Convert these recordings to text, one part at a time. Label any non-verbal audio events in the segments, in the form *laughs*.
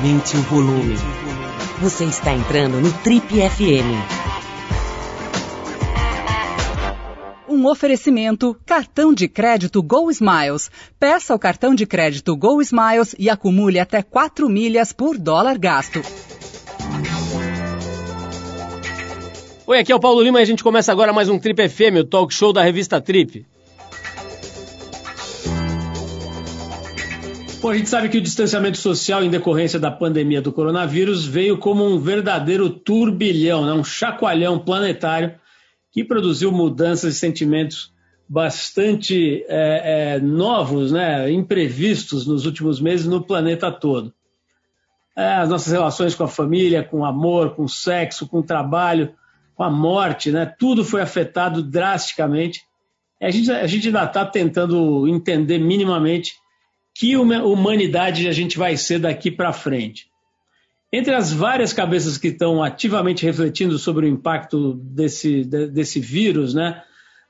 Aumente o volume. Você está entrando no Trip FM. Um oferecimento: cartão de crédito Go Smiles. Peça o cartão de crédito Go Smiles e acumule até 4 milhas por dólar gasto. Oi, aqui é o Paulo Lima e a gente começa agora mais um Trip FM, o talk show da revista Trip. Bom, a gente sabe que o distanciamento social em decorrência da pandemia do coronavírus veio como um verdadeiro turbilhão, né? um chacoalhão planetário que produziu mudanças e sentimentos bastante é, é, novos, né? imprevistos nos últimos meses no planeta todo. É, as nossas relações com a família, com o amor, com o sexo, com o trabalho, com a morte, né? tudo foi afetado drasticamente. A gente, a gente ainda está tentando entender minimamente que humanidade a gente vai ser daqui para frente. Entre as várias cabeças que estão ativamente refletindo sobre o impacto desse, desse vírus né,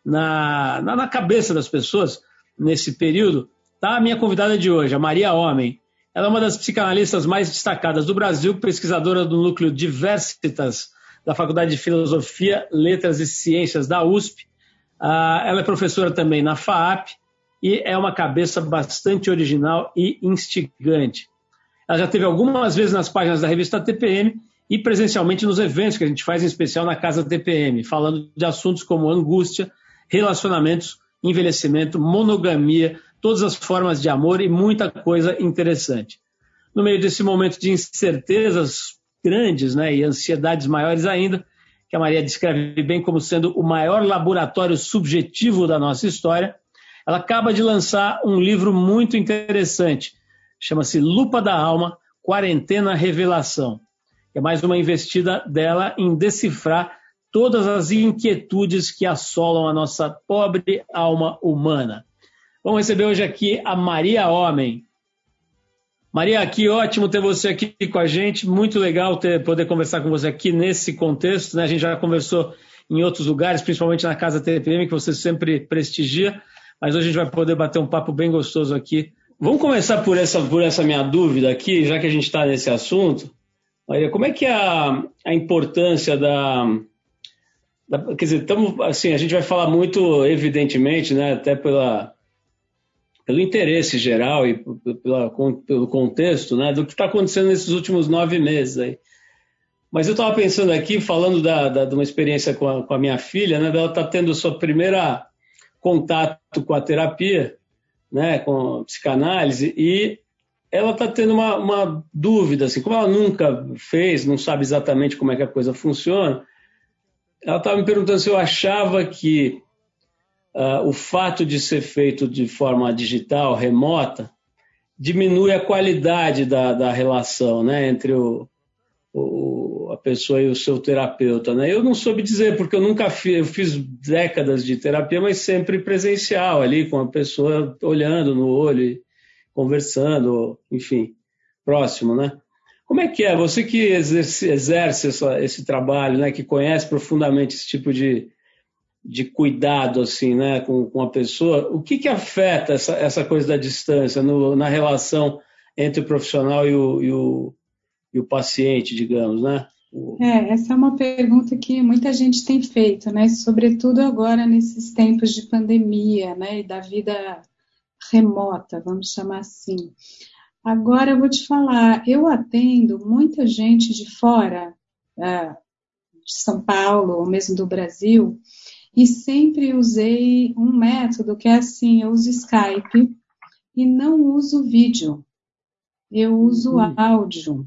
na, na, cabeça das pessoas nesse período, está a minha convidada de hoje, a Maria Homem. Ela é uma das psicanalistas mais destacadas do Brasil, pesquisadora do núcleo Diversitas da Faculdade de Filosofia, Letras e Ciências da USP. Ah, ela é professora também na FAAP e é uma cabeça bastante original e instigante. Ela já teve algumas vezes nas páginas da revista TPM e presencialmente nos eventos que a gente faz, em especial na Casa TPM, falando de assuntos como angústia, relacionamentos, envelhecimento, monogamia, todas as formas de amor e muita coisa interessante. No meio desse momento de incertezas grandes né, e ansiedades maiores ainda, que a Maria descreve bem como sendo o maior laboratório subjetivo da nossa história, ela acaba de lançar um livro muito interessante, chama-se Lupa da Alma, Quarentena Revelação. É mais uma investida dela em decifrar todas as inquietudes que assolam a nossa pobre alma humana. Vamos receber hoje aqui a Maria Homem. Maria, que ótimo ter você aqui com a gente. Muito legal ter, poder conversar com você aqui nesse contexto. Né? A gente já conversou em outros lugares, principalmente na Casa TPM, que você sempre prestigia mas hoje a gente vai poder bater um papo bem gostoso aqui. Vamos começar por essa, por essa minha dúvida aqui, já que a gente está nesse assunto. Maria, como é que é a, a importância da, da, Quer dizer, tamo, assim, a gente vai falar muito, evidentemente, né, até pela, pelo interesse geral e pela, pelo contexto né, do que está acontecendo nesses últimos nove meses aí. Mas eu estava pensando aqui, falando da, da, de uma experiência com a, com a minha filha, né, ela está tendo sua primeira contato com a terapia, né, com a psicanálise, e ela está tendo uma, uma, dúvida, assim, como ela nunca fez, não sabe exatamente como é que a coisa funciona, ela estava me perguntando se eu achava que uh, o fato de ser feito de forma digital, remota, diminui a qualidade da, da relação né, entre o, o, a pessoa e o seu terapeuta, né? Eu não soube dizer, porque eu nunca fiz, eu fiz décadas de terapia, mas sempre presencial ali, com a pessoa olhando no olho, conversando, enfim, próximo, né? Como é que é? Você que exerce, exerce essa, esse trabalho, né? Que conhece profundamente esse tipo de, de cuidado, assim, né? Com, com a pessoa, o que que afeta essa, essa coisa da distância no, na relação entre o profissional e o, e o e o paciente, digamos, né? É, essa é uma pergunta que muita gente tem feito, né? Sobretudo agora nesses tempos de pandemia, né? E da vida remota, vamos chamar assim. Agora eu vou te falar, eu atendo muita gente de fora, é, de São Paulo, ou mesmo do Brasil, e sempre usei um método que é assim, eu uso Skype e não uso vídeo, eu uso uhum. áudio.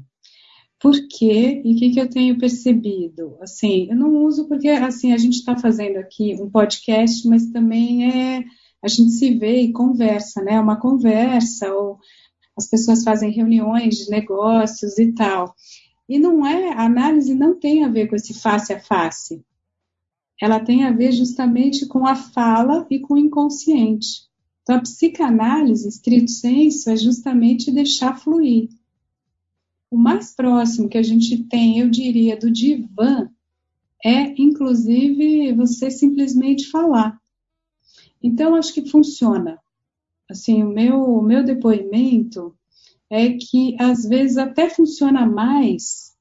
Por quê? E o que, que eu tenho percebido? Assim, eu não uso porque assim a gente está fazendo aqui um podcast, mas também é a gente se vê e conversa, né? Uma conversa, ou as pessoas fazem reuniões de negócios e tal. E não é, a análise não tem a ver com esse face a face. Ela tem a ver justamente com a fala e com o inconsciente. Então, a psicanálise, estrito senso, é justamente deixar fluir. O mais próximo que a gente tem, eu diria, do divã, é inclusive você simplesmente falar. Então, acho que funciona. Assim, o meu, o meu depoimento é que às vezes até funciona mais,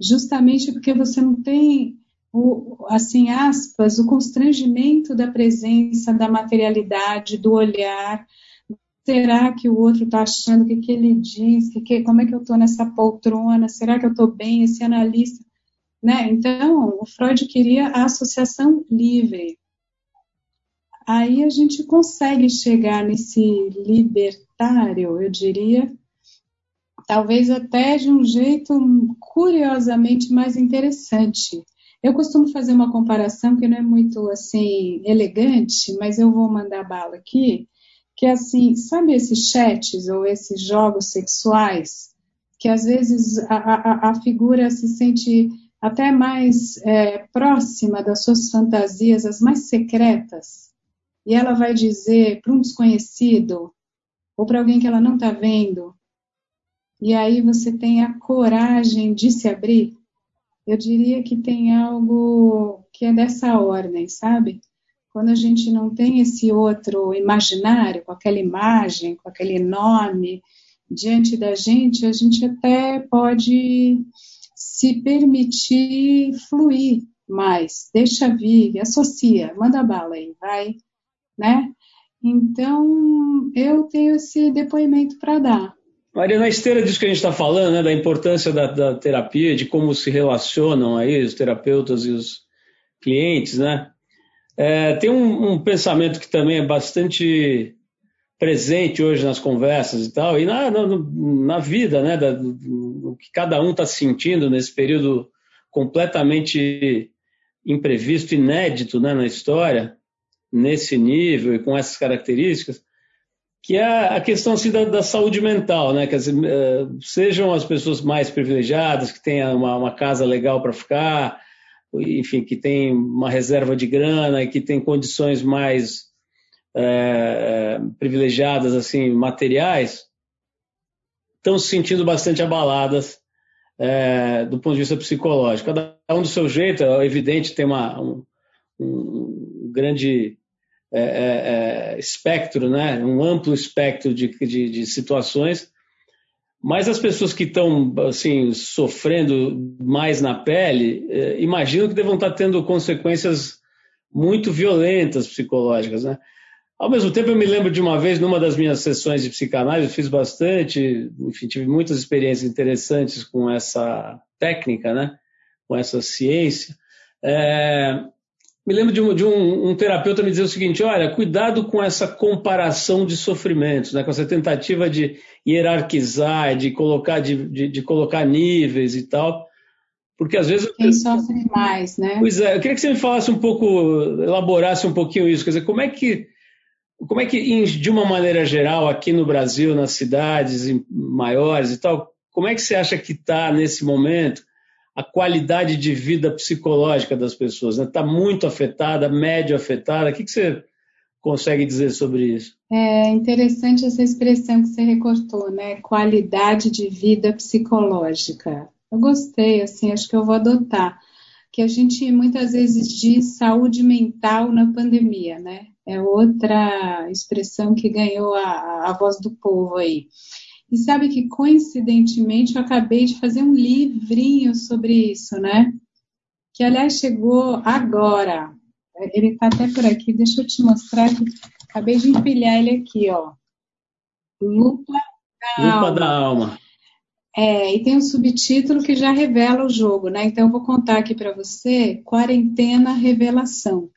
justamente porque você não tem o, assim, aspas, o constrangimento da presença, da materialidade, do olhar. Será que o outro está achando o que, que ele diz? Que, que, como é que eu estou nessa poltrona? Será que eu estou bem? Esse analista. Né? Então, o Freud queria a associação livre. Aí a gente consegue chegar nesse libertário, eu diria, talvez até de um jeito curiosamente mais interessante. Eu costumo fazer uma comparação que não é muito assim elegante, mas eu vou mandar bala aqui, que assim, sabe esses chats ou esses jogos sexuais que às vezes a, a, a figura se sente até mais é, próxima das suas fantasias, as mais secretas, e ela vai dizer para um desconhecido ou para alguém que ela não está vendo, e aí você tem a coragem de se abrir, eu diria que tem algo que é dessa ordem, sabe? Quando a gente não tem esse outro imaginário, com aquela imagem, com aquele nome diante da gente, a gente até pode se permitir fluir mais, deixa vir, associa, manda bala aí, vai, né? Então, eu tenho esse depoimento para dar. Maria, na esteira disso que a gente está falando, né, da importância da, da, terapia, de como se relacionam aí os terapeutas e os clientes, né? É, tem um, um, pensamento que também é bastante presente hoje nas conversas e tal, e na, na, na vida, né, da, do, que cada um está sentindo nesse período completamente imprevisto, inédito né, na história, nesse nível e com essas características, que é a questão assim, da, da saúde mental, né? Quer dizer, eh, sejam as pessoas mais privilegiadas, que tenham uma, uma casa legal para ficar, enfim, que tem uma reserva de grana e que tem condições mais é, privilegiadas, assim, materiais, estão se sentindo bastante abaladas é, do ponto de vista psicológico. Cada um do seu jeito, é evidente, tem uma, um, um grande é, é, é, espectro, né? um amplo espectro de, de, de situações, mas as pessoas que estão assim, sofrendo mais na pele, é, imagino que devam estar tendo consequências muito violentas psicológicas. Né? Ao mesmo tempo, eu me lembro de uma vez, numa das minhas sessões de psicanálise, eu fiz bastante, enfim, tive muitas experiências interessantes com essa técnica, né? com essa ciência. É, me lembro de, um, de um, um, terapeuta me dizer o seguinte: olha, cuidado com essa comparação de sofrimentos, né, com essa tentativa de hierarquizar, de colocar, de, de, de colocar níveis e tal. Porque às vezes. Quem sofre mais, né? Pois é, eu queria que você me falasse um pouco, elaborasse um pouquinho isso. Quer dizer, como é que. Como é que, de uma maneira geral, aqui no Brasil, nas cidades maiores e tal, como é que você acha que está nesse momento a qualidade de vida psicológica das pessoas. Está né? Tá muito afetada, médio afetada. O que, que você consegue dizer sobre isso? É interessante essa expressão que você recortou, né? Qualidade de vida psicológica. Eu gostei, assim, acho que eu vou adotar. Que a gente muitas vezes diz saúde mental na pandemia, né? É outra expressão que ganhou a, a voz do povo aí. E sabe que, coincidentemente, eu acabei de fazer um livrinho sobre isso, né? Que, aliás, chegou agora. Ele está até por aqui, deixa eu te mostrar que acabei de empilhar ele aqui, ó. Lupa da Lupa Alma. Da alma. É, e tem um subtítulo que já revela o jogo, né? Então, eu vou contar aqui para você: Quarentena Revelação.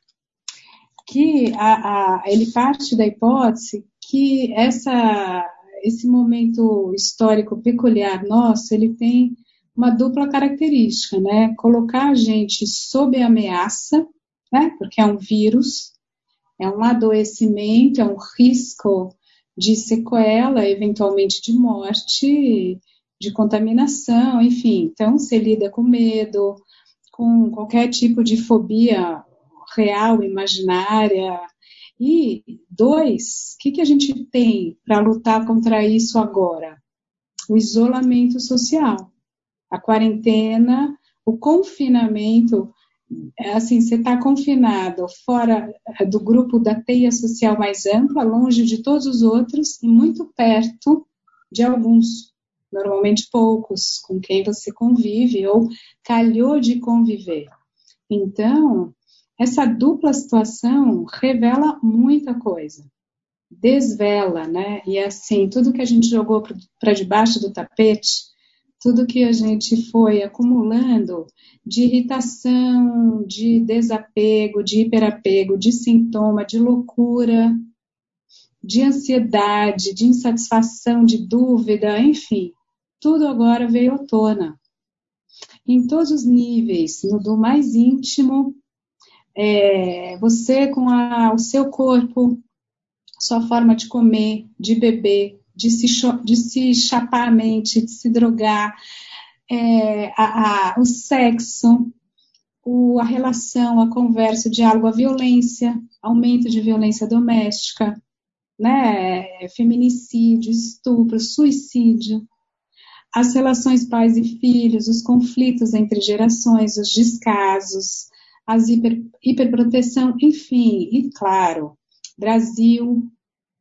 Que a, a, ele parte da hipótese que essa esse momento histórico peculiar nosso, ele tem uma dupla característica, né? Colocar a gente sob ameaça, né? Porque é um vírus, é um adoecimento, é um risco de sequela, eventualmente de morte, de contaminação, enfim. Então, você lida com medo, com qualquer tipo de fobia real, imaginária, e dois, o que, que a gente tem para lutar contra isso agora? O isolamento social, a quarentena, o confinamento. É assim, você está confinado fora do grupo da teia social mais ampla, longe de todos os outros e muito perto de alguns. normalmente poucos, com quem você convive ou calhou de conviver. Então, essa dupla situação revela muita coisa, desvela, né? E assim, tudo que a gente jogou para debaixo do tapete, tudo que a gente foi acumulando de irritação, de desapego, de hiperapego, de sintoma, de loucura, de ansiedade, de insatisfação, de dúvida, enfim, tudo agora veio à tona. Em todos os níveis, no do mais íntimo, é, você com a, o seu corpo, sua forma de comer, de beber, de se, de se chapar a mente, de se drogar, é, a, a, o sexo, o, a relação, a conversa, o diálogo, a violência, aumento de violência doméstica, né, feminicídio, estupro, suicídio, as relações pais e filhos, os conflitos entre gerações, os descasos, as hiper, hiperproteção, enfim, e claro, Brasil,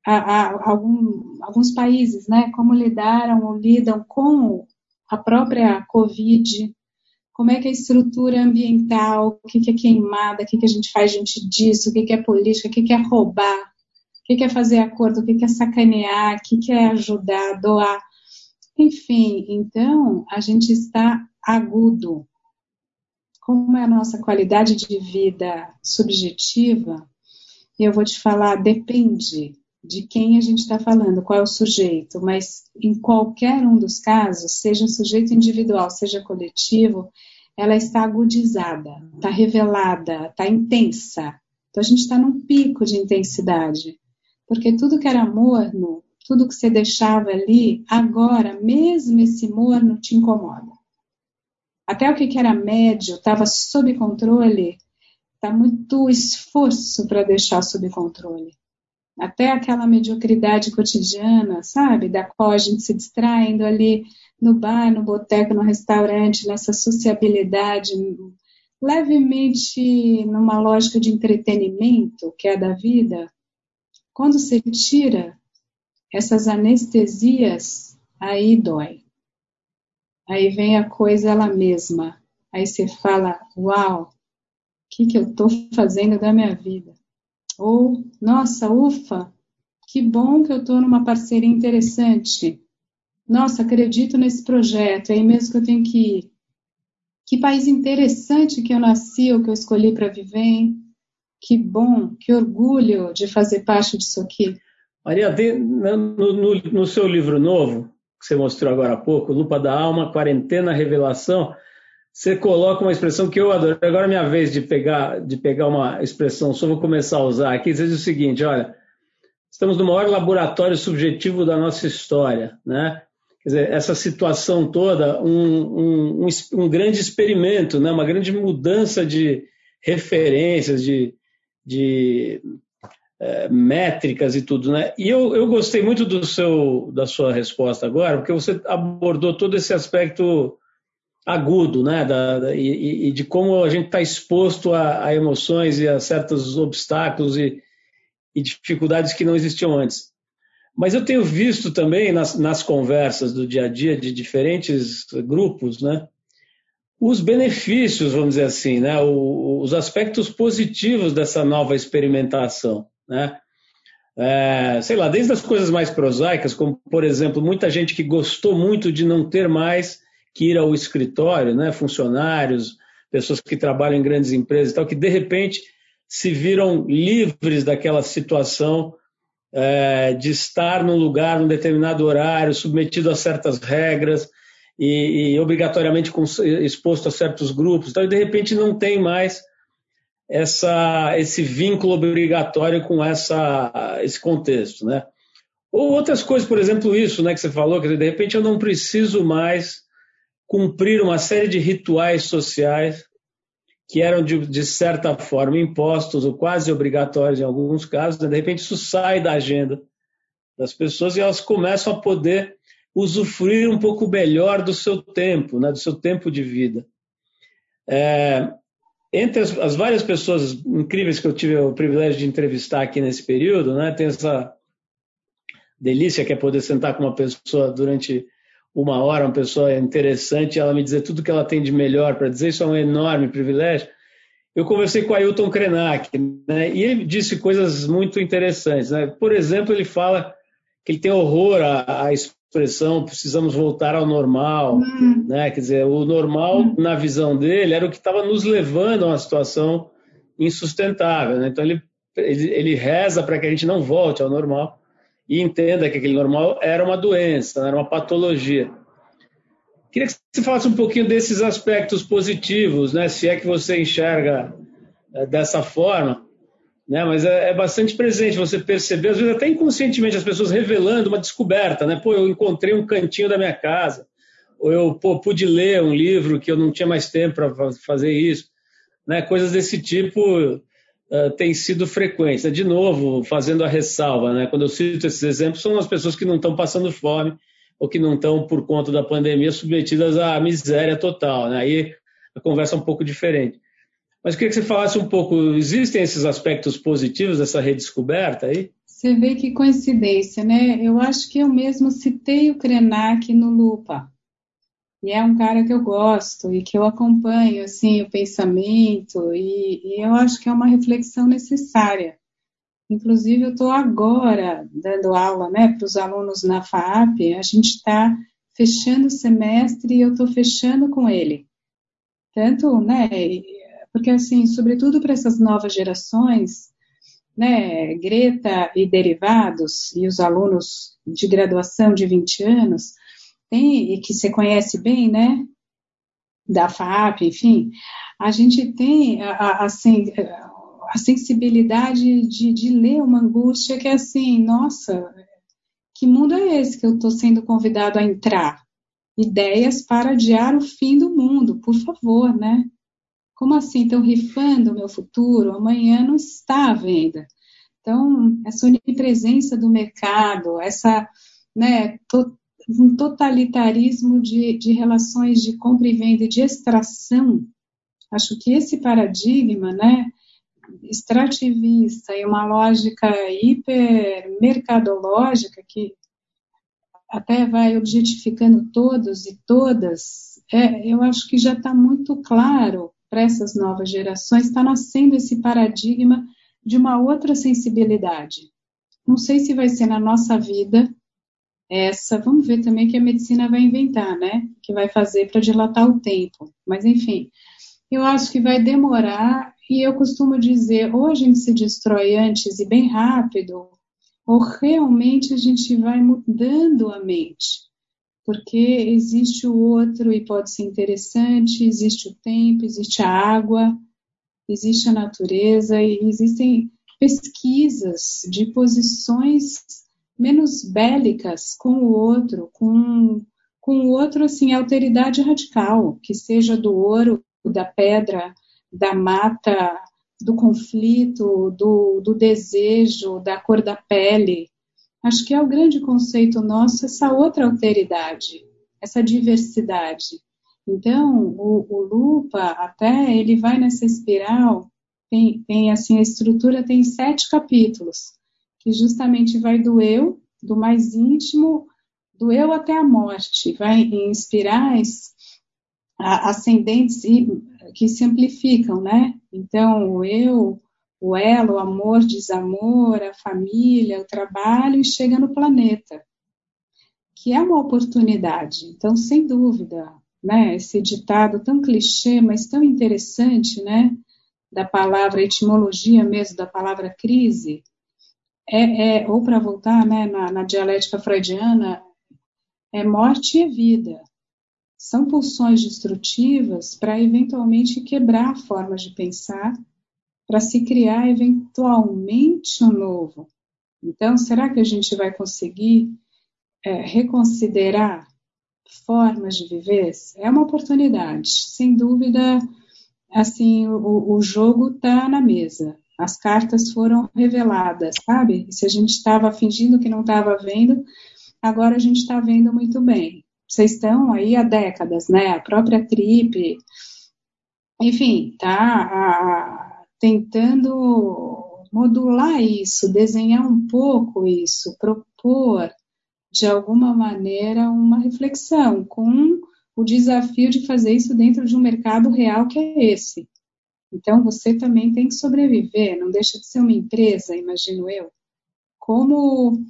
a, a, algum, alguns países, né, como lidaram ou lidam com a própria Covid, como é que é a estrutura ambiental, o que, que é queimada, o que, que a gente faz diante disso, o que, que é política, o que, que é roubar, o que, que é fazer acordo, o que, que é sacanear, o que, que é ajudar, doar. Enfim, então a gente está agudo. Como é a nossa qualidade de vida subjetiva, eu vou te falar, depende de quem a gente está falando, qual é o sujeito, mas em qualquer um dos casos, seja sujeito individual, seja coletivo, ela está agudizada, está revelada, está intensa. Então a gente está num pico de intensidade, porque tudo que era morno, tudo que você deixava ali, agora, mesmo esse morno, te incomoda. Até o que era médio estava sob controle, está muito esforço para deixar sob controle até aquela mediocridade cotidiana, sabe? Da qual a gente se distraindo ali no bar, no boteco, no restaurante, nessa sociabilidade levemente numa lógica de entretenimento, que é da vida, quando você tira essas anestesias, aí dói. Aí vem a coisa ela mesma. Aí você fala, uau, o que, que eu estou fazendo da minha vida? Ou, nossa, ufa, que bom que eu estou numa parceria interessante. Nossa, acredito nesse projeto, é aí mesmo que eu tenho que ir. Que país interessante que eu nasci ou que eu escolhi para viver, hein? Que bom, que orgulho de fazer parte disso aqui. Maria, no, no, no seu livro novo, que você mostrou agora há pouco, Lupa da Alma, Quarentena, Revelação, você coloca uma expressão que eu adoro. Agora é minha vez de pegar, de pegar uma expressão, só vou começar a usar aqui. Diz o seguinte: olha, estamos no maior laboratório subjetivo da nossa história, né? Quer dizer, essa situação toda, um, um, um grande experimento, né? uma grande mudança de referências, de, de é, métricas e tudo, né? E eu, eu gostei muito do seu, da sua resposta agora, porque você abordou todo esse aspecto agudo, né? Da, da, e, e, de como a gente está exposto a, a, emoções e a certos obstáculos e, e, dificuldades que não existiam antes. Mas eu tenho visto também nas, nas conversas do dia a dia de diferentes grupos, né? Os benefícios, vamos dizer assim, né? O, os aspectos positivos dessa nova experimentação, né? É, sei lá, desde as coisas mais prosaicas, como por exemplo, muita gente que gostou muito de não ter mais que ir ao escritório, né, funcionários, pessoas que trabalham em grandes empresas e tal, que de repente se viram livres daquela situação é, de estar num lugar, num determinado horário, submetido a certas regras e, e obrigatoriamente exposto a certos grupos. Então, de repente não tem mais essa, esse vínculo obrigatório com essa, esse contexto, né? Ou outras coisas, por exemplo, isso, né, que você falou, que de repente eu não preciso mais cumprir uma série de rituais sociais que eram, de, de certa forma, impostos ou quase obrigatórios em alguns casos, de repente isso sai da agenda das pessoas e elas começam a poder usufruir um pouco melhor do seu tempo, né, do seu tempo de vida. É, entre as, as, várias pessoas incríveis que eu tive o privilégio de entrevistar aqui nesse período, né, tem essa delícia que é poder sentar com uma pessoa durante uma hora, uma pessoa interessante, ela me dizer tudo que ela tem de melhor para dizer, isso é um enorme privilégio. Eu conversei com Ailton Krenak, né, e ele disse coisas muito interessantes. Né? Por exemplo, ele fala que ele tem horror à, à expressão precisamos voltar ao normal. Uhum. Né? Quer dizer, o normal, uhum. na visão dele, era o que estava nos levando a uma situação insustentável. Né? Então, ele, ele, ele reza para que a gente não volte ao normal e entenda que aquele normal era uma doença, era uma patologia. Queria que você falasse um pouquinho desses aspectos positivos, né? se é que você enxerga é, dessa forma, né? mas é, é, bastante presente você perceber, às vezes até inconscientemente, as pessoas revelando uma descoberta. Né? Pô, eu encontrei um cantinho da minha casa, ou eu pô, pude ler um livro que eu não tinha mais tempo para fazer isso. Né? Coisas desse tipo uh, têm sido frequentes. De novo, fazendo a ressalva, né? quando eu cito esses exemplos, são as pessoas que não estão passando fome ou que não estão, por conta da pandemia, submetidas à miséria total. Né? Aí a conversa é um pouco diferente. Mas queria que você falasse um pouco, existem esses aspectos positivos dessa redescoberta aí? Você vê que coincidência, né? Eu acho que eu mesmo citei o Krenak no Lupa. E é um cara que eu gosto e que eu acompanho, assim, o pensamento, e, e eu acho que é uma reflexão necessária. Inclusive, eu estou agora dando aula né, para os alunos na FAP, a gente está fechando o semestre e eu estou fechando com ele. Tanto, né, porque assim, sobretudo para essas novas gerações, né, Greta e derivados, e os alunos de graduação de 20 anos, tem, e que você conhece bem, né, da FAP, enfim, a gente tem, assim, a sensibilidade de, de ler uma angústia que é assim, nossa, que mundo é esse que eu estou sendo convidado a entrar? Ideias para adiar o fim do mundo, por favor, né? Como assim? Estão rifando o meu futuro? Amanhã não está à venda. Então, essa onipresença do mercado, essa, né, to, um totalitarismo de, de relações de compra e venda e de extração, acho que esse paradigma, né, extrativista e uma lógica hipermercadológica que até vai objetificando todos e todas, é, eu acho que já está muito claro para essas novas gerações, está nascendo esse paradigma de uma outra sensibilidade. Não sei se vai ser na nossa vida essa, vamos ver também que a medicina vai inventar, né? Que vai fazer para dilatar o tempo. Mas, enfim, eu acho que vai demorar, e eu costumo dizer, ou a gente se destrói antes e bem rápido, ou realmente a gente vai mudando a mente porque existe o outro e pode ser interessante, existe o tempo, existe a água, existe a natureza e existem pesquisas de posições menos bélicas com o outro, com, com o outro, assim, alteridade radical, que seja do ouro, da pedra, da mata, do conflito, do, do desejo, da cor da pele, Acho que é o grande conceito nosso essa outra alteridade, essa diversidade. Então, o, o Lupa, até, ele vai nessa espiral, tem, tem assim, a estrutura tem sete capítulos, que justamente vai do eu, do mais íntimo, do eu até a morte, vai em espirais ascendentes que se amplificam, né? Então, o eu, o elo, o amor, desamor, a família, o trabalho e chega no planeta, que é uma oportunidade. Então, sem dúvida, né, esse ditado tão clichê, mas tão interessante, né, da palavra etimologia mesmo da palavra crise, é, é ou para voltar, né, na, na dialética freudiana, é morte e vida. São pulsões destrutivas para eventualmente quebrar formas de pensar para se criar eventualmente um novo. Então, será que a gente vai conseguir é, reconsiderar formas de viver? É uma oportunidade, sem dúvida. Assim, o, o jogo está na mesa, as cartas foram reveladas, sabe? Se a gente estava fingindo que não estava vendo, agora a gente está vendo muito bem. Vocês estão aí há décadas, né? A própria Trip, enfim, tá? A, tentando modular isso, desenhar um pouco isso, propor de alguma maneira, uma reflexão com o desafio de fazer isso dentro de um mercado real que é esse. Então, você também tem que sobreviver, não deixa de ser uma empresa, imagino eu. Como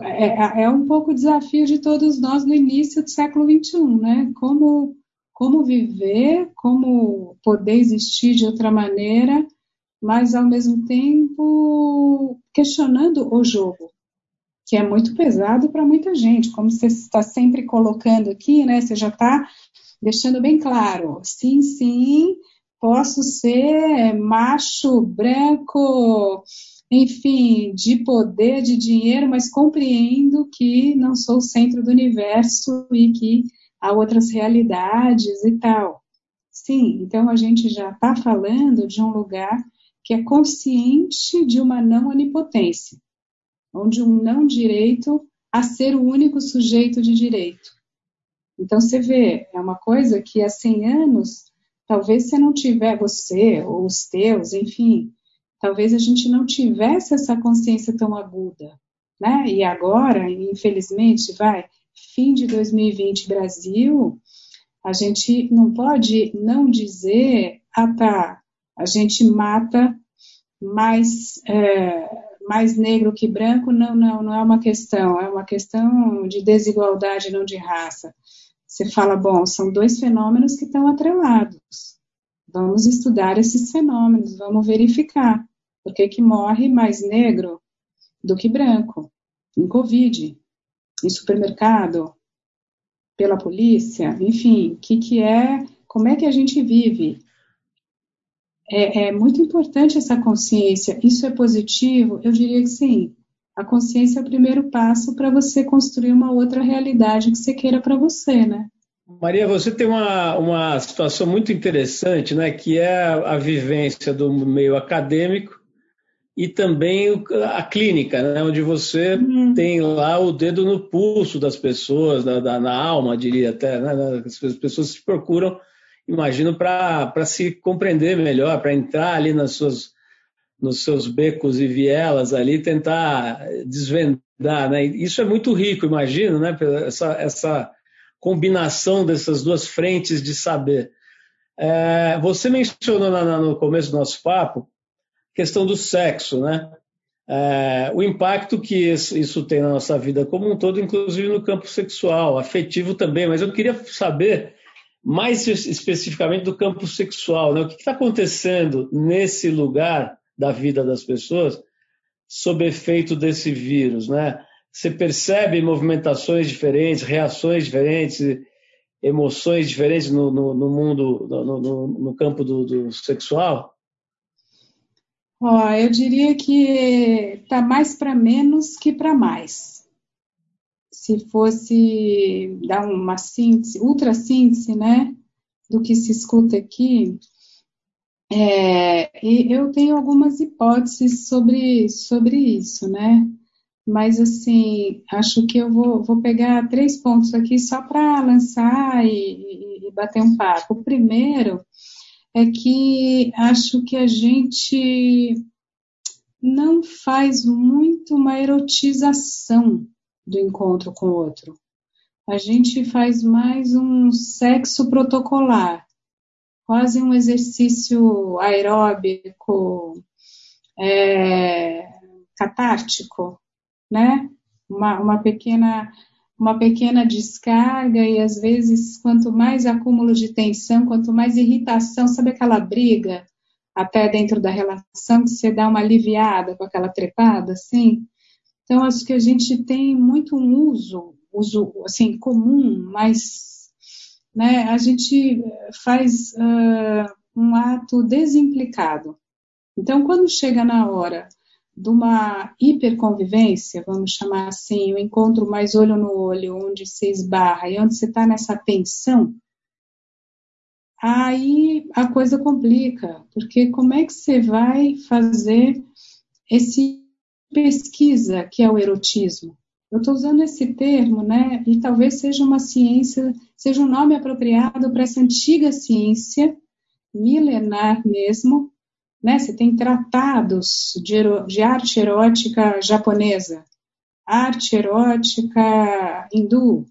é, é, é um pouco o desafio de todos nós no início do século XXI, né? Como, como viver, como poder existir de outra maneira, mas ao mesmo tempo questionando o jogo, que é muito pesado para muita gente, como você está sempre colocando aqui, né? Você já está deixando bem claro, sim, sim, posso ser macho, branco, enfim, de poder, de dinheiro, mas compreendo que não sou o centro do universo e que há outras realidades e tal. Sim, então a gente já está falando de um lugar que é consciente de uma não onipotência, onde um não direito a ser o único sujeito de direito. Então você vê, é uma coisa que há 100 anos, talvez você não tiver, você ou os teus, enfim, talvez a gente não tivesse essa consciência tão aguda, né? E agora, infelizmente, vai, fim de 2020 Brasil, a gente não pode não dizer, ah tá, a gente mata mais, é, mais negro que branco, não, não, não é uma questão, é uma questão de desigualdade, não de raça. Você fala, bom, são dois fenômenos que estão atrelados. Vamos estudar esses fenômenos, vamos verificar. Por que, que morre mais negro do que branco? Em Covid, em supermercado, pela polícia, enfim, o que, que é, como é que a gente vive? É, é muito importante essa consciência. Isso é positivo? Eu diria que sim. A consciência é o primeiro passo para você construir uma outra realidade que você queira para você, né? Maria, você tem uma, uma situação muito interessante, né, que é a vivência do meio acadêmico e também a clínica, né, onde você uhum. tem lá o dedo no pulso das pessoas, da, da na alma, diria até. Né, as pessoas se procuram imagino, para se compreender melhor, para entrar ali nas suas, nos seus becos e vielas ali, tentar desvendar. Né? Isso é muito rico, imagino, né? essa, essa combinação dessas duas frentes de saber. É, você mencionou na, no começo do nosso papo questão do sexo, né? É, o impacto que isso tem na nossa vida como um todo, inclusive no campo sexual, afetivo também. Mas eu queria saber mais especificamente do campo sexual, né? O que está acontecendo nesse lugar da vida das pessoas sob efeito desse vírus, né? Você percebe movimentações diferentes, reações diferentes, emoções diferentes no, no, no mundo, no, no, campo do, do sexual? Ó, eu diria que está mais para menos que para mais se fosse dar uma síntese, ultra síntese, né, do que se escuta aqui, é, e eu tenho algumas hipóteses sobre, sobre isso, né? Mas, assim, acho que eu vou, vou pegar três pontos aqui só para lançar e, e, bater um papo. O primeiro é que acho que a gente não faz muito uma erotização do encontro com o outro. A gente faz mais um sexo protocolar, quase um exercício aeróbico, é, catártico, né? Uma, uma, pequena, uma pequena descarga e às vezes quanto mais acúmulo de tensão, quanto mais irritação, sabe aquela briga até dentro da relação que você dá uma aliviada com aquela trepada, assim? Então, acho que a gente tem muito um uso, uso assim, comum, mas né, a gente faz uh, um ato desimplicado. Então, quando chega na hora de uma hiperconvivência, vamos chamar assim, o um encontro mais olho no olho, onde se esbarra e onde você está nessa tensão, aí a coisa complica, porque como é que você vai fazer esse pesquisa que é o erotismo. Eu estou usando esse termo, né? E talvez seja uma ciência, seja um nome apropriado para essa antiga ciência, milenar mesmo, né? Você tem tratados de, de arte erótica japonesa, arte erótica hindu,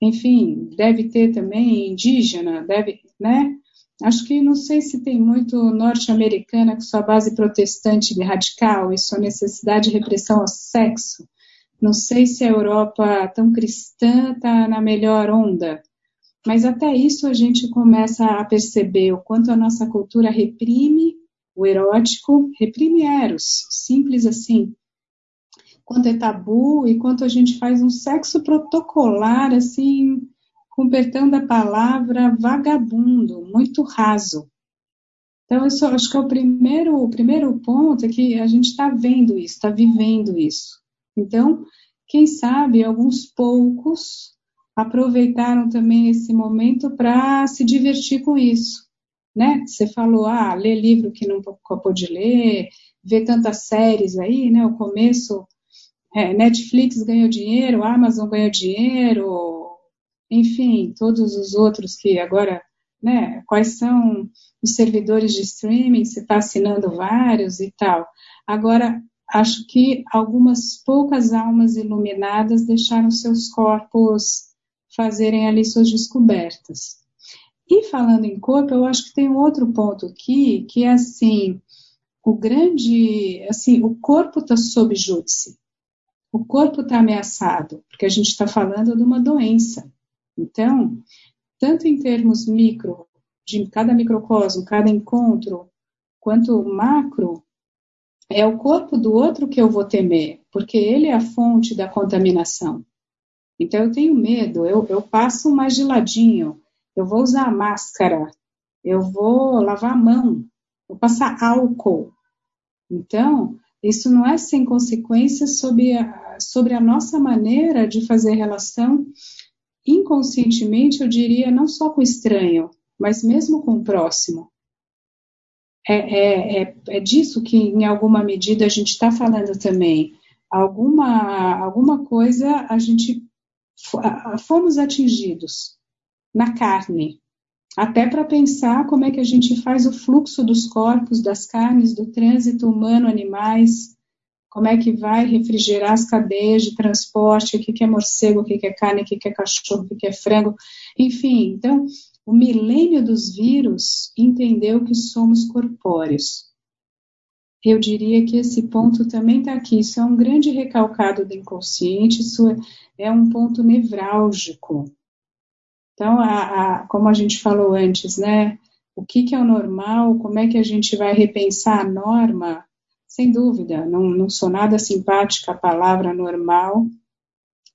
enfim, deve ter também indígena, deve, né? Acho que não sei se tem muito norte-americana com sua base protestante radical e sua necessidade de repressão ao sexo. Não sei se a Europa tão cristã está na melhor onda. Mas até isso a gente começa a perceber o quanto a nossa cultura reprime o erótico, reprime eros, simples assim. Quanto é tabu e quanto a gente faz um sexo protocolar, assim, com perdão da palavra, vagabundo, muito raso. Então, isso acho que é o primeiro, o primeiro ponto é que a gente está vendo isso, está vivendo isso. Então, quem sabe alguns poucos aproveitaram também esse momento para se divertir com isso. Né? Você falou, ah, ler livro que não pôde ler, ver tantas séries aí, né? O começo, é, Netflix ganhou dinheiro, Amazon ganhou dinheiro, enfim, todos os outros que agora, né? Quais são os servidores de streaming? Você está assinando vários e tal. Agora, acho que algumas poucas almas iluminadas deixaram seus corpos fazerem ali suas descobertas. E falando em corpo, eu acho que tem um outro ponto aqui, que é assim, o grande, assim, o corpo está sob júdice. O corpo está ameaçado, porque a gente está falando de uma doença. Então, tanto em termos micro, de cada microcosmo, cada encontro, quanto macro, é o corpo do outro que eu vou temer, porque ele é a fonte da contaminação. Então eu tenho medo, eu, eu passo mais de ladinho, eu vou usar máscara, eu vou lavar a mão, vou passar álcool. Então, isso não é sem consequências sobre a, sobre a nossa maneira de fazer relação inconscientemente, eu diria, não só com o estranho, mas mesmo com o próximo. É, é, é, é disso que, em alguma medida, a gente está falando também. Alguma, alguma coisa a gente fomos atingidos na carne, até para pensar como é que a gente faz o fluxo dos corpos, das carnes, do trânsito humano, animais, como é que vai refrigerar as cadeias de transporte, o que, é morcego, o que, é carne, o que, é cachorro, o que é frango, enfim. Então, o milênio dos vírus entendeu que somos corpóreos. Eu diria que esse ponto também está aqui. Isso é um grande recalcado do inconsciente, isso é um ponto nevrálgico. Então, a, a, como a gente falou antes, né? O que, que, é o normal? Como é que a gente vai repensar a norma? Sem dúvida, não, não sou nada simpática à palavra normal,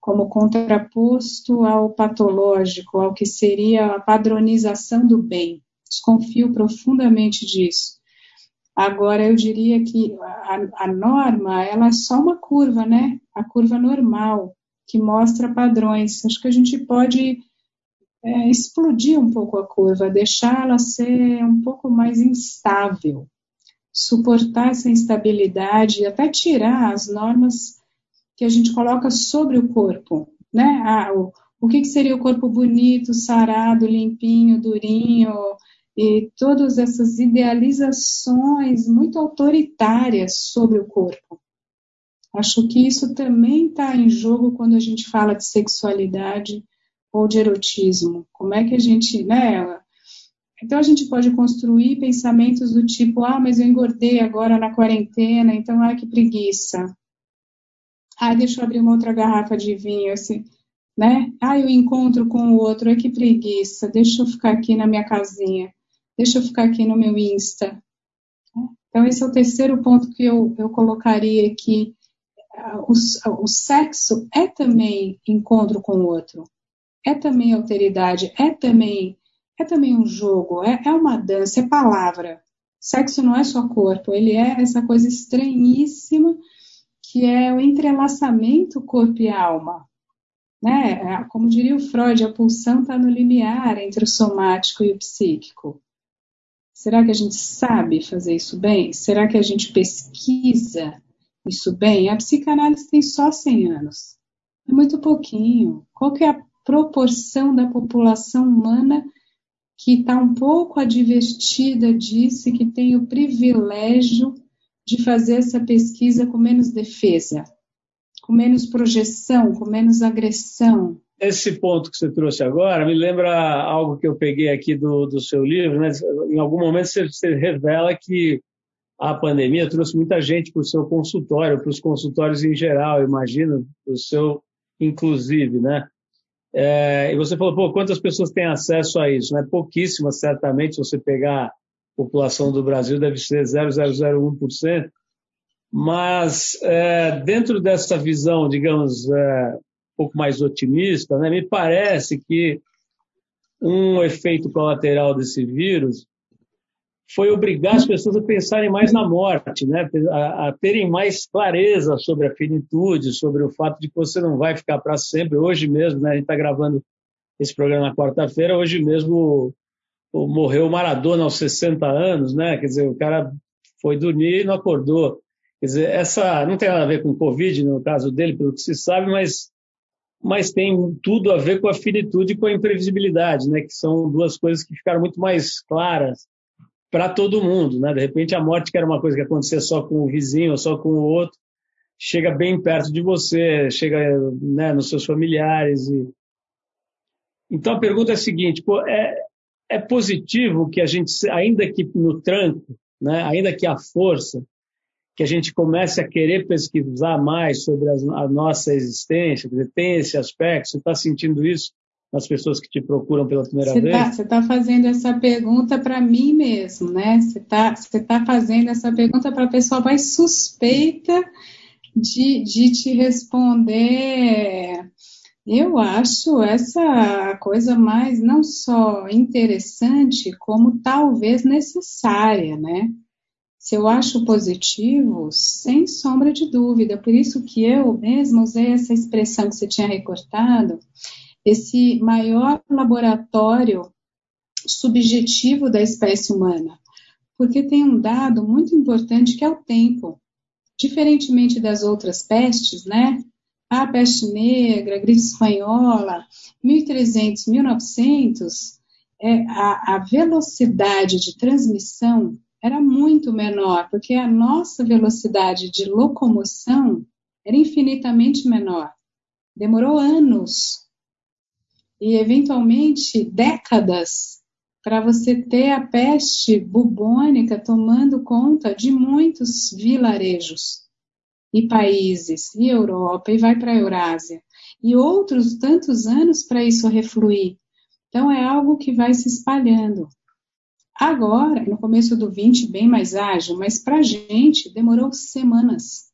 como contraposto ao patológico, ao que seria a padronização do bem. Desconfio profundamente disso. Agora, eu diria que a, a, norma, ela é só uma curva, né? A curva normal, que mostra padrões. Acho que a gente pode é, explodir um pouco a curva, deixá-la ser um pouco mais instável, suportar essa instabilidade e até tirar as normas que a gente coloca sobre o corpo, né? Ah, o, o que, que seria o corpo bonito, sarado, limpinho, durinho, e todas essas idealizações muito autoritárias sobre o corpo. Acho que isso também está em jogo quando a gente fala de sexualidade ou de erotismo. Como é que a gente, né? Então a gente pode construir pensamentos do tipo, ah, mas eu engordei agora na quarentena, então ai que preguiça. Ah, deixa eu abrir uma outra garrafa de vinho, assim, né? Ah, eu encontro com o outro, ai que preguiça, deixa eu ficar aqui na minha casinha deixa eu ficar aqui no meu Insta. Então, esse é o terceiro ponto que eu, eu colocaria aqui. O, o sexo é também encontro com o outro, é também alteridade, é também, é também um jogo, é, é uma dança, é palavra. Sexo não é só corpo, ele é essa coisa estranhíssima que é o entrelaçamento corpo e alma. Né? É, como diria o Freud, a pulsão está no limiar entre o somático e o psíquico. Será que a gente sabe fazer isso bem? Será que a gente pesquisa isso bem? A psicanálise tem só 100 anos. É muito pouquinho. Qual que é a proporção da população humana que está um pouco advertida disso e que tem o privilégio de fazer essa pesquisa com menos defesa, com menos projeção, com menos agressão. Esse ponto que você trouxe agora me lembra algo que eu peguei aqui do, do seu livro. Né? Em algum momento você, você revela que a pandemia trouxe muita gente para o seu consultório, para os consultórios em geral, imagino, o seu inclusive, né? É, e você falou, pô, quantas pessoas têm acesso a isso? Né? Pouquíssimas, certamente, se você pegar a população do Brasil, deve ser 0,001%. Mas é, dentro dessa visão, digamos, é, um pouco mais otimista, né, me parece que um efeito colateral desse vírus foi obrigar as pessoas a pensarem mais na morte, né? a, a terem mais clareza sobre a finitude, sobre o fato de que você não vai ficar para sempre. Hoje mesmo, né, a gente está gravando esse programa na quarta-feira, hoje mesmo morreu o Maradona aos 60 anos, né? Quer dizer, o cara foi dormir e não acordou. Quer dizer, essa não tem nada a ver com o Covid no caso dele, pelo que se sabe, mas, mas tem tudo a ver com a finitude e com a imprevisibilidade, né? Que são duas coisas que ficaram muito mais claras para todo mundo, né? De repente a morte que era uma coisa que acontecia só com o vizinho ou só com o outro, chega bem perto de você, chega né, nos seus familiares. E... Então a pergunta é a seguinte: pô, é, é positivo que a gente, ainda que no tranco, né, ainda que a força, que a gente comece a querer pesquisar mais sobre a, a nossa existência, tem esse aspecto, você está sentindo isso? Nas pessoas que te procuram pela primeira você vez? Tá, você está fazendo essa pergunta para mim mesmo, né? Você está você tá fazendo essa pergunta para a pessoa mais suspeita de, de te responder. Eu acho essa coisa mais não só interessante, como talvez necessária, né? Se eu acho positivo, sem sombra de dúvida. Por isso que eu mesmo usei essa expressão que você tinha recortado, esse maior laboratório subjetivo da espécie humana, porque tem um dado muito importante que é o tempo. Diferentemente das outras pestes, né? A peste negra, a gripe espanhola, 1300, 1900, é, a, a velocidade de transmissão era muito menor, porque a nossa velocidade de locomoção era infinitamente menor. Demorou anos e eventualmente décadas para você ter a peste bubônica tomando conta de muitos vilarejos e países, e Europa, e vai para a Eurásia, e outros tantos anos para isso refluir. Então é algo que vai se espalhando. Agora, no começo do 20, bem mais ágil, mas para a gente demorou semanas.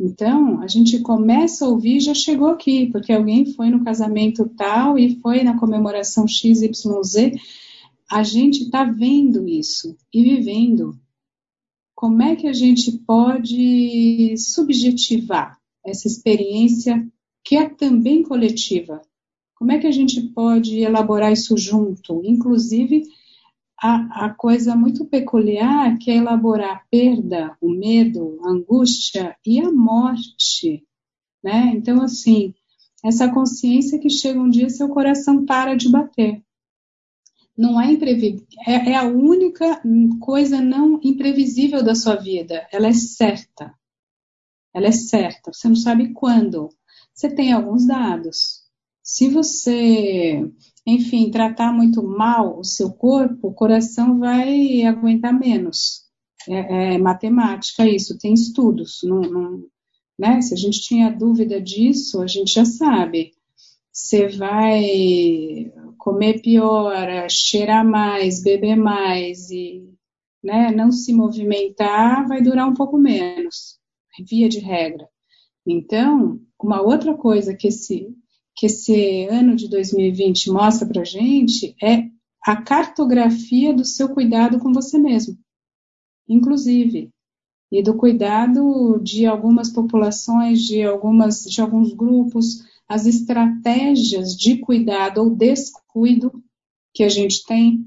Então, a gente começa a ouvir já chegou aqui, porque alguém foi no casamento tal e foi na comemoração XYZ. A gente está vendo isso e vivendo. Como é que a gente pode subjetivar essa experiência que é também coletiva? Como é que a gente pode elaborar isso junto? Inclusive, a, a coisa muito peculiar que é elaborar a perda, o medo, a angústia e a morte, né? Então, assim, essa consciência que chega um dia seu coração para de bater. Não é imprevisível, é, é a única coisa não imprevisível da sua vida. Ela é certa. Ela é certa. Você não sabe quando. Você tem alguns dados. Se você enfim, tratar muito mal o seu corpo, o coração vai aguentar menos. É, é matemática isso, tem estudos. Não, não, né? Se a gente tinha dúvida disso, a gente já sabe. Você vai comer pior, cheirar mais, beber mais e né, não se movimentar, vai durar um pouco menos, via de regra. Então, uma outra coisa que esse que esse ano de 2020 mostra para gente é a cartografia do seu cuidado com você mesmo, inclusive, e do cuidado de algumas populações, de, algumas, de alguns grupos, as estratégias de cuidado ou descuido que a gente tem,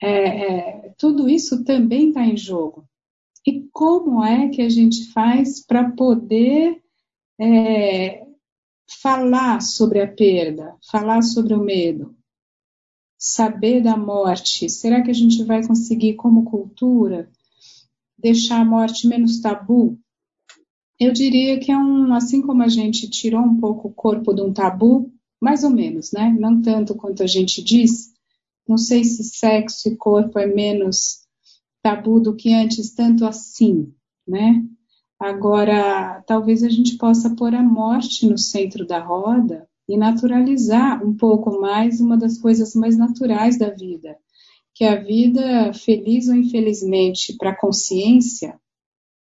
é, é, tudo isso também está em jogo. E como é que a gente faz para poder é, falar sobre a perda, falar sobre o medo, saber da morte. Será que a gente vai conseguir, como cultura, deixar a morte menos tabu? Eu diria que é um, assim como a gente tirou um pouco o corpo de um tabu, mais ou menos, né? Não tanto quanto a gente diz. Não sei se sexo e corpo é menos tabu do que antes, tanto assim, né? Agora, talvez a gente possa pôr a morte no centro da roda e naturalizar um pouco mais uma das coisas mais naturais da vida, que a vida, feliz ou infelizmente, para a consciência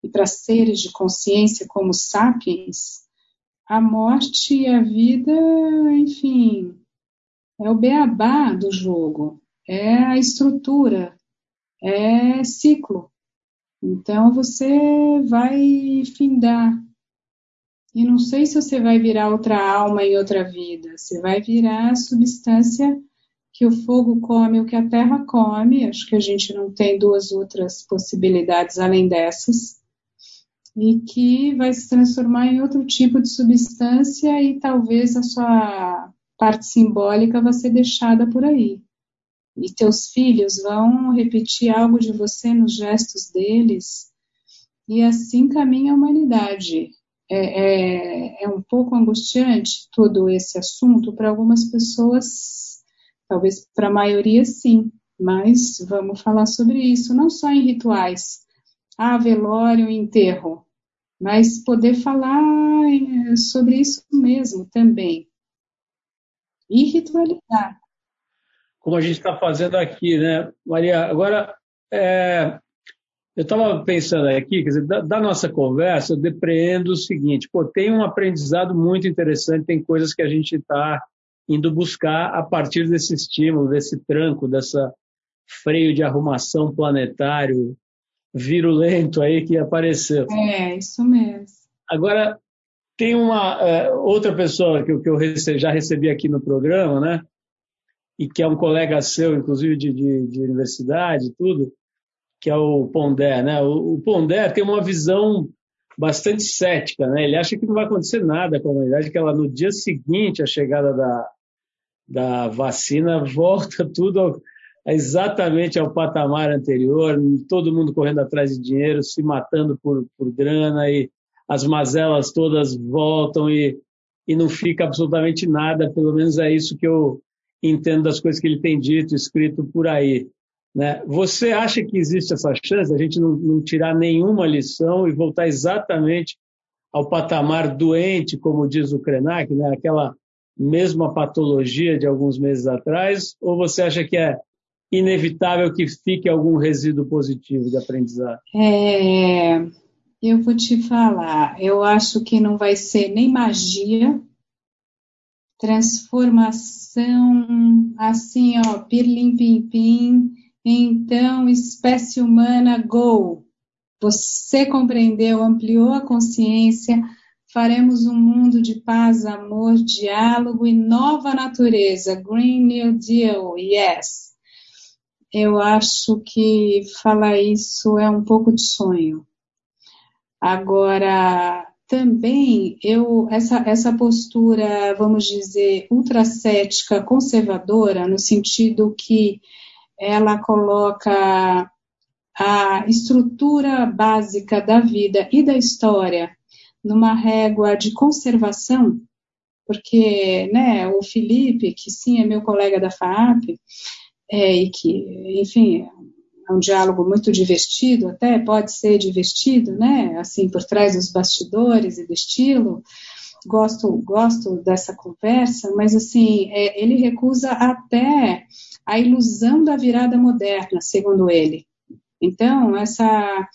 e para seres de consciência como sapiens, a morte e a vida, enfim, é o beabá do jogo, é a estrutura, é ciclo. Então você vai findar. E não sei se você vai virar outra alma em outra vida, você vai virar a substância que o fogo come, o que a terra come. Acho que a gente não tem duas outras possibilidades além dessas. E que vai se transformar em outro tipo de substância e talvez a sua parte simbólica vai ser deixada por aí. E teus filhos vão repetir algo de você nos gestos deles. E assim caminha a humanidade. É, é, é um pouco angustiante todo esse assunto para algumas pessoas Talvez para a maioria sim, mas vamos falar sobre isso, não só em rituais, ah, velório enterro, mas poder falar eh, sobre isso mesmo também. E ritualizar. Como a gente está fazendo aqui, né, Maria? Agora, é, eu estava pensando aqui, quer dizer, da, da, nossa conversa, eu depreendo o seguinte: pô, tem um aprendizado muito interessante, tem coisas que a gente está indo buscar a partir desse estímulo, desse tranco, dessa freio de arrumação planetário virulento aí que apareceu. É, isso mesmo. Agora, tem uma é, outra pessoa que, que eu recebi, já recebi aqui no programa, né? E que é um colega seu, inclusive de, de, de universidade tudo, que é o Pondé, né? O, o Pondé tem uma visão bastante cética, né? Ele acha que não vai acontecer nada com a humanidade, que ela no dia seguinte à chegada da, da vacina volta *laughs* tudo ao, exatamente ao patamar anterior, todo mundo correndo atrás de dinheiro, se matando por, por grana e as mazelas todas voltam e, e não fica absolutamente nada, pelo menos é isso que eu entendo das coisas que ele tem dito, escrito por aí. Né? Você acha que existe essa chance a gente não, não tirar nenhuma lição e voltar exatamente ao patamar doente, como diz o Krenak, né? aquela mesma patologia de alguns meses atrás, ou você acha que é inevitável que fique algum resíduo positivo de aprendizado? É, eu vou te falar, eu acho que não vai ser nem magia, transformação assim, ó, pirlim pim pim, então espécie humana go. Você compreendeu, ampliou a consciência, faremos um mundo de paz, amor, diálogo e nova natureza. Green New Deal, yes. Eu acho que falar isso é um pouco de sonho. Agora, também eu essa, essa postura, vamos dizer, ultracética, conservadora, no sentido que ela coloca a estrutura básica da vida e da história numa régua de conservação, porque né, o Felipe, que sim é meu colega da FAP, é, e que, enfim, é um diálogo muito divertido, até pode ser divertido, né, assim, por trás dos bastidores e do estilo, gosto, gosto dessa conversa, mas assim, é, ele recusa até a ilusão da virada moderna, segundo ele. Então, essa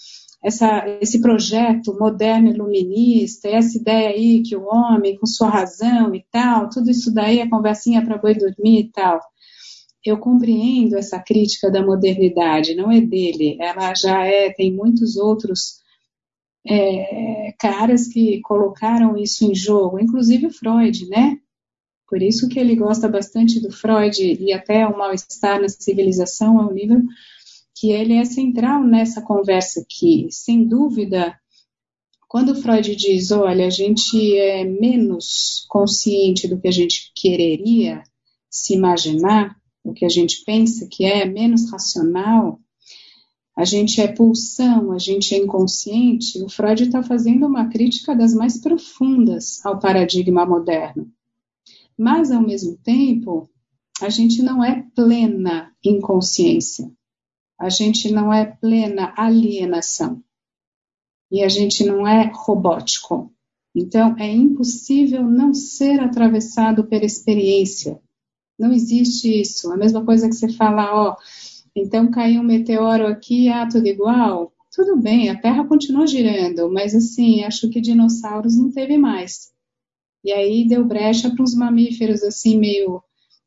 essa, esse projeto moderno iluminista, essa ideia aí que o homem, com sua razão e tal, tudo isso daí é conversinha para boi dormir e tal. Eu compreendo essa crítica da modernidade, não é dele, ela já é, tem muitos outros é, caras que colocaram isso em jogo, inclusive o Freud, né? Por isso que ele gosta bastante do Freud e até o mal-estar na civilização é um livro que ele é central nessa conversa aqui. Sem dúvida, quando Freud diz, olha, a gente é menos consciente do que a gente quereria se imaginar, o que a gente pensa que é menos racional, a gente é pulsão, a gente é inconsciente, o Freud está fazendo uma crítica das mais profundas ao paradigma moderno. Mas, ao mesmo tempo, a gente não é plena inconsciência, a gente não é plena alienação e a gente não é robótico. Então, é impossível não ser atravessado pela experiência. Não existe isso. A mesma coisa que você fala, ó, então caiu um meteoro aqui, ah, tudo igual? Tudo bem, a Terra continua girando, mas assim, acho que dinossauros não teve mais. E aí deu brecha para uns mamíferos assim meio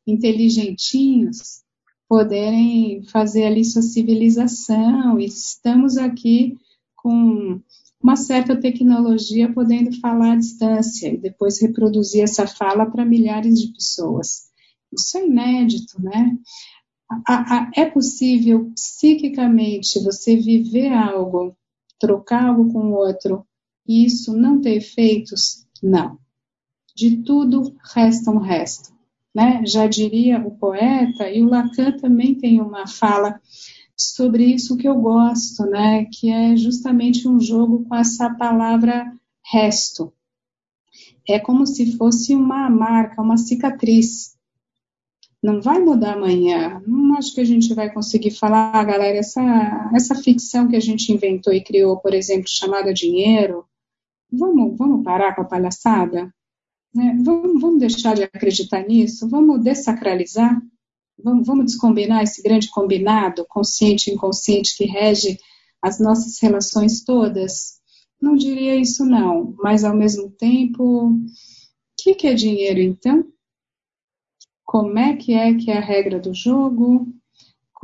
inteligentinhos poderem fazer ali sua civilização. E estamos aqui com uma certa tecnologia podendo falar à distância e depois reproduzir essa fala para milhares de pessoas. Isso é inédito, né? é possível psiquicamente você viver algo, trocar algo com o outro, e isso não ter efeitos? Não. De tudo resta um resto. Né? Já diria o poeta, e o Lacan também tem uma fala sobre isso que eu gosto, né? que é justamente um jogo com essa palavra resto. É como se fosse uma marca, uma cicatriz não vai mudar amanhã. Não acho que a gente vai conseguir falar, galera, essa, essa ficção que a gente inventou e criou, por exemplo, chamada dinheiro, vamos, vamos parar com a palhaçada? Né? Vamos, vamos deixar de acreditar nisso? Vamos desacralizar? Vamos, vamos descombinar esse grande combinado, consciente e inconsciente, que rege as nossas relações todas? Não diria isso, não. Mas, ao mesmo tempo, o que, que é dinheiro, então? Como é que é que é a regra do jogo,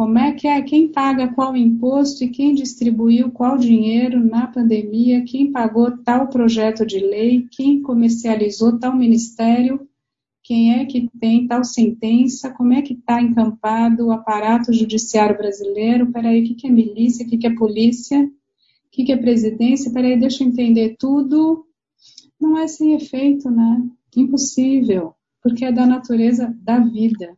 como é que é? Quem paga qual imposto e quem distribuiu qual dinheiro na pandemia, quem pagou tal projeto de lei, quem comercializou tal ministério, quem é que tem tal sentença, como é que está encampado o aparato judiciário brasileiro, peraí, o que, que é milícia, o que, que é polícia, o que, que é presidência, peraí, deixa eu entender tudo. Não é sem efeito, né? Impossível porque é da natureza da vida.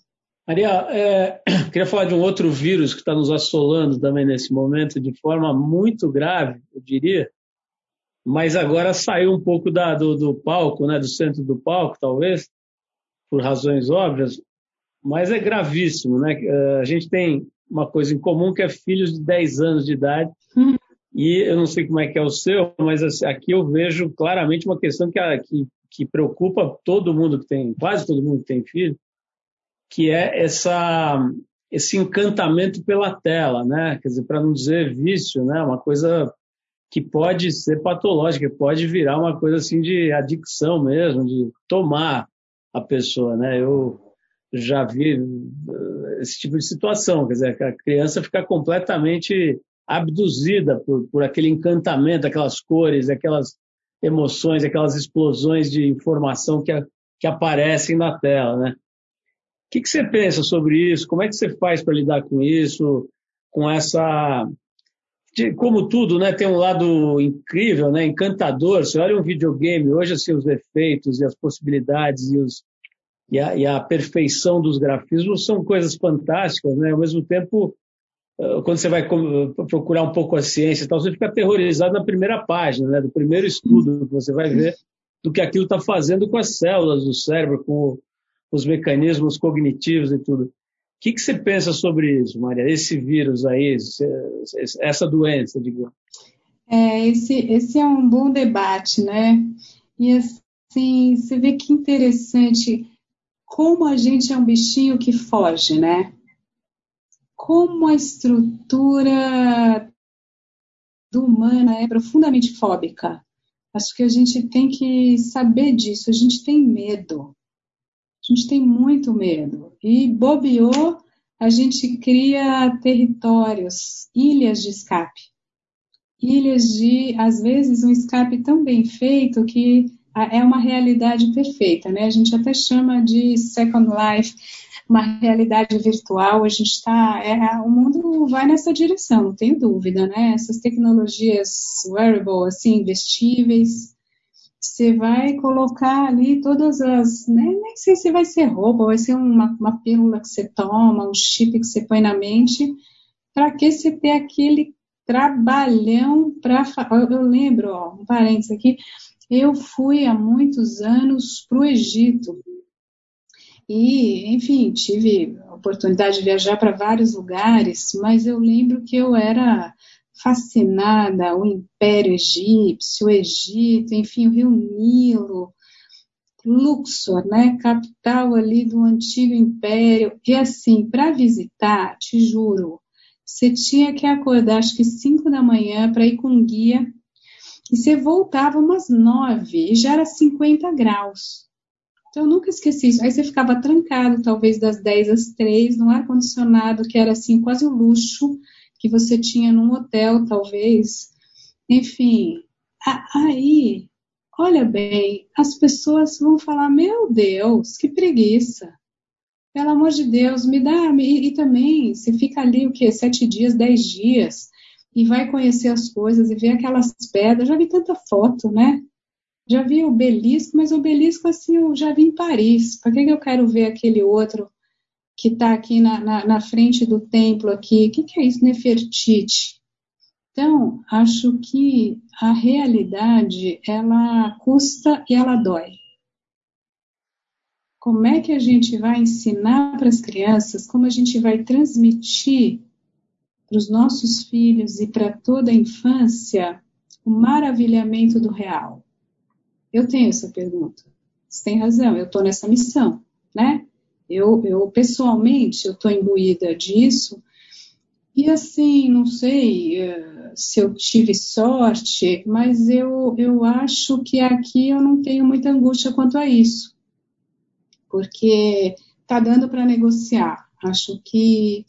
Maria, é, *clears throat* queria falar de um outro vírus que está nos assolando também nesse momento, de forma muito grave, eu diria, mas agora saiu um pouco da, do, do palco, né, do centro do palco, talvez, por razões óbvias, mas é gravíssimo. Né? É, a gente tem uma coisa em comum que é filhos de 10 anos de idade, hum. e eu não sei como é que é o seu, mas assim, aqui eu vejo claramente uma questão que, que que preocupa todo mundo que tem, quase todo mundo que tem filho, que é essa esse encantamento pela tela, né? Quer dizer, para não dizer vício, né? Uma coisa que pode ser patológica, pode virar uma coisa assim de adicção mesmo, de tomar a pessoa, né? Eu já vi eh, esse tipo de situação, quer dizer, a criança fica completamente abduzida por, por aquele encantamento, aquelas cores, aquelas emoções, aquelas explosões de informação que, a, que aparecem na tela, né? O que, que você pensa sobre isso? Como é que você faz para lidar com isso? Com essa como tudo, né, tem um lado incrível, né, encantador. Você olha um videogame hoje, assim, os efeitos e as possibilidades e, os, e, a, e a perfeição dos grafismos são coisas fantásticas, né. Ao mesmo tempo, quando você vai procurar um pouco a ciência e tal, você fica aterrorizado na primeira página, né, do primeiro estudo que você vai ver do que aquilo está fazendo com as células do cérebro, com os mecanismos cognitivos e tudo. O que, que você pensa sobre isso, Maria? Esse vírus aí, essa doença, digamos. É, esse, esse é um bom debate, né? E assim, você vê que interessante como a gente é um bichinho que foge, né? Como a estrutura humana é profundamente fóbica. Acho que a gente tem que saber disso. A gente tem medo. A gente tem muito medo. E bobeou, a gente cria territórios, ilhas de escape. Ilhas de, às vezes, um escape tão bem feito que é uma realidade perfeita, né? A gente até chama de Second Life uma realidade virtual, a gente está, é, o mundo vai nessa direção, não tenho dúvida, né? Essas tecnologias wearable, assim, vestíveis, você vai colocar ali todas as, né, nem sei se vai ser roupa, vai ser uma, uma pílula que você toma, um chip que você põe na mente, para que você ter aquele trabalhão para. Eu lembro, ó, um parênteses aqui, eu fui há muitos anos para o Egito. E, enfim, tive a oportunidade de viajar para vários lugares, mas eu lembro que eu era fascinada, o Império Egípcio, o Egito, enfim, o Rio Nilo, Luxor, né, capital ali do antigo império. E assim, para visitar, te juro, você tinha que acordar acho que 5 da manhã para ir com guia e você voltava umas 9 e já era 50 graus. Então eu nunca esqueci isso. Aí você ficava trancado, talvez das 10 às 3, num ar-condicionado que era assim, quase o um luxo que você tinha num hotel, talvez. Enfim, aí, olha bem, as pessoas vão falar: Meu Deus, que preguiça. Pelo amor de Deus, me dá. E, e também, você fica ali o quê? Sete dias, dez dias, e vai conhecer as coisas e ver aquelas pedras. Já vi tanta foto, né? Já vi o obelisco, mas o obelisco, assim, eu já vi em Paris. Para que, que eu quero ver aquele outro que está aqui na, na, na, frente do templo aqui? O que, que é isso, Nefertiti? Então, acho que a realidade, ela custa e ela dói como é que a gente vai ensinar para as crianças, como a gente vai transmitir para os nossos filhos e para toda a infância o maravilhamento do real? Eu tenho essa pergunta. Você tem razão, eu estou nessa missão, né? Eu, eu pessoalmente, eu estou imbuída disso. E assim, não sei uh, se eu tive sorte, mas eu, eu acho que aqui eu não tenho muita angústia quanto a isso porque está dando para negociar. Acho que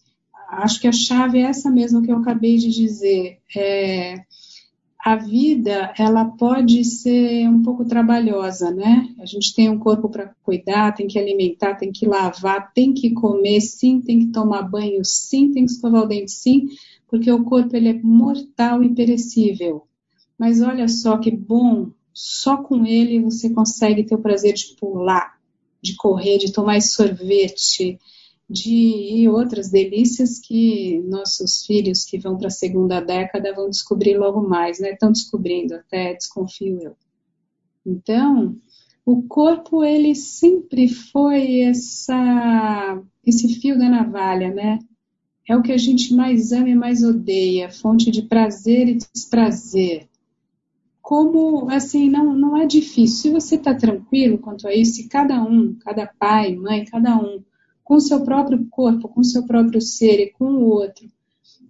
acho que a chave é essa mesmo que eu acabei de dizer. É, a vida ela pode ser um pouco trabalhosa, né? A gente tem um corpo para cuidar, tem que alimentar, tem que lavar, tem que comer, sim, tem que tomar banho, sim, tem que escovar o dente, sim, porque o corpo ele é mortal e perecível. Mas olha só que bom, só com ele você consegue ter o prazer de pular, de correr, de tomar sorvete, de e outras delícias que nossos filhos que vão para a segunda década vão descobrir logo mais, né? Estão descobrindo, até desconfio eu. Então, o corpo ele sempre foi essa esse fio da navalha, né? É o que a gente mais ama e mais odeia, fonte de prazer e desprazer como, assim, não, não é difícil. Se você está tranquilo quanto a isso, se cada um, cada pai, mãe, cada um, com seu próprio corpo, com seu próprio ser e com o outro,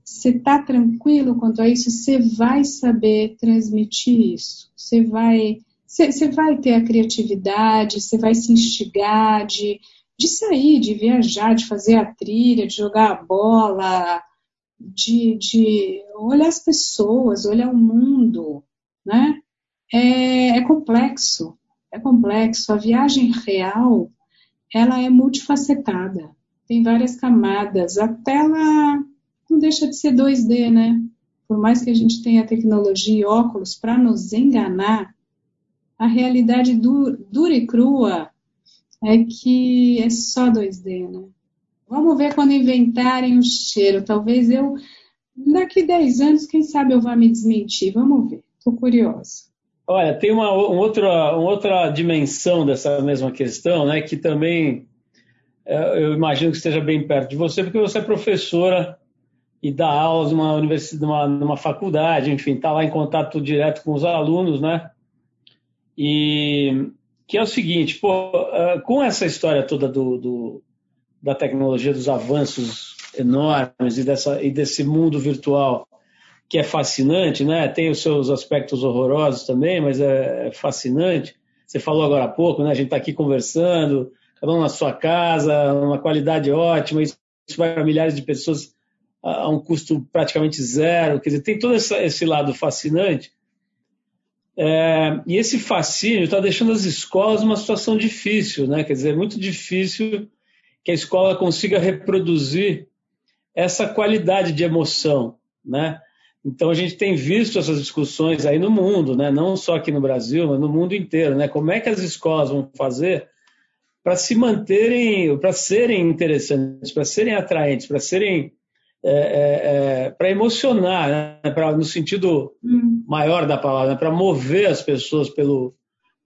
você está tranquilo quanto a isso, você vai saber transmitir isso. Você vai, você, você vai ter a criatividade, você vai se instigar de, de sair, de viajar, de fazer a trilha, de jogar a bola, de, de olhar as pessoas, olhar o mundo, né? É, é complexo, é complexo. A viagem real, ela é multifacetada, tem várias camadas. A tela não deixa de ser 2D, né? Por mais que a gente tenha tecnologia e óculos para nos enganar, a realidade dura e crua é que é só 2D, né? Vamos ver quando inventarem o cheiro. Talvez eu, daqui 10 anos, quem sabe eu vá me desmentir. Vamos ver. Estou curiosa. Olha, tem uma, uma, outra, uma outra dimensão dessa mesma questão, né, que também é, eu imagino que esteja bem perto de você, porque você é professora e dá aulas numa universidade, numa, numa faculdade, enfim, está lá em contato direto com os alunos, né? E que é o seguinte, pô, é, com essa história toda do, do da tecnologia, dos avanços enormes e, dessa, e desse mundo virtual que é fascinante, né? Tem os seus aspectos horrorosos também, mas é, é fascinante. Você falou agora há pouco, né? A gente está aqui conversando, cada um na sua casa, uma qualidade ótima, isso vai para milhares de pessoas a um custo praticamente zero. Quer dizer, tem todo esse lado fascinante. É, e esse fascínio está deixando as escolas numa situação difícil, né? Quer dizer, é muito difícil que a escola consiga reproduzir essa qualidade de emoção, né? Então a gente tem visto essas discussões aí no mundo, né? não só aqui no Brasil, mas no mundo inteiro. Né? Como é que as escolas vão fazer para se manterem, para serem interessantes, para serem atraentes, para serem é, é, é para emocionar, né? pra, no sentido hum. maior da palavra, né? para mover as pessoas pelo,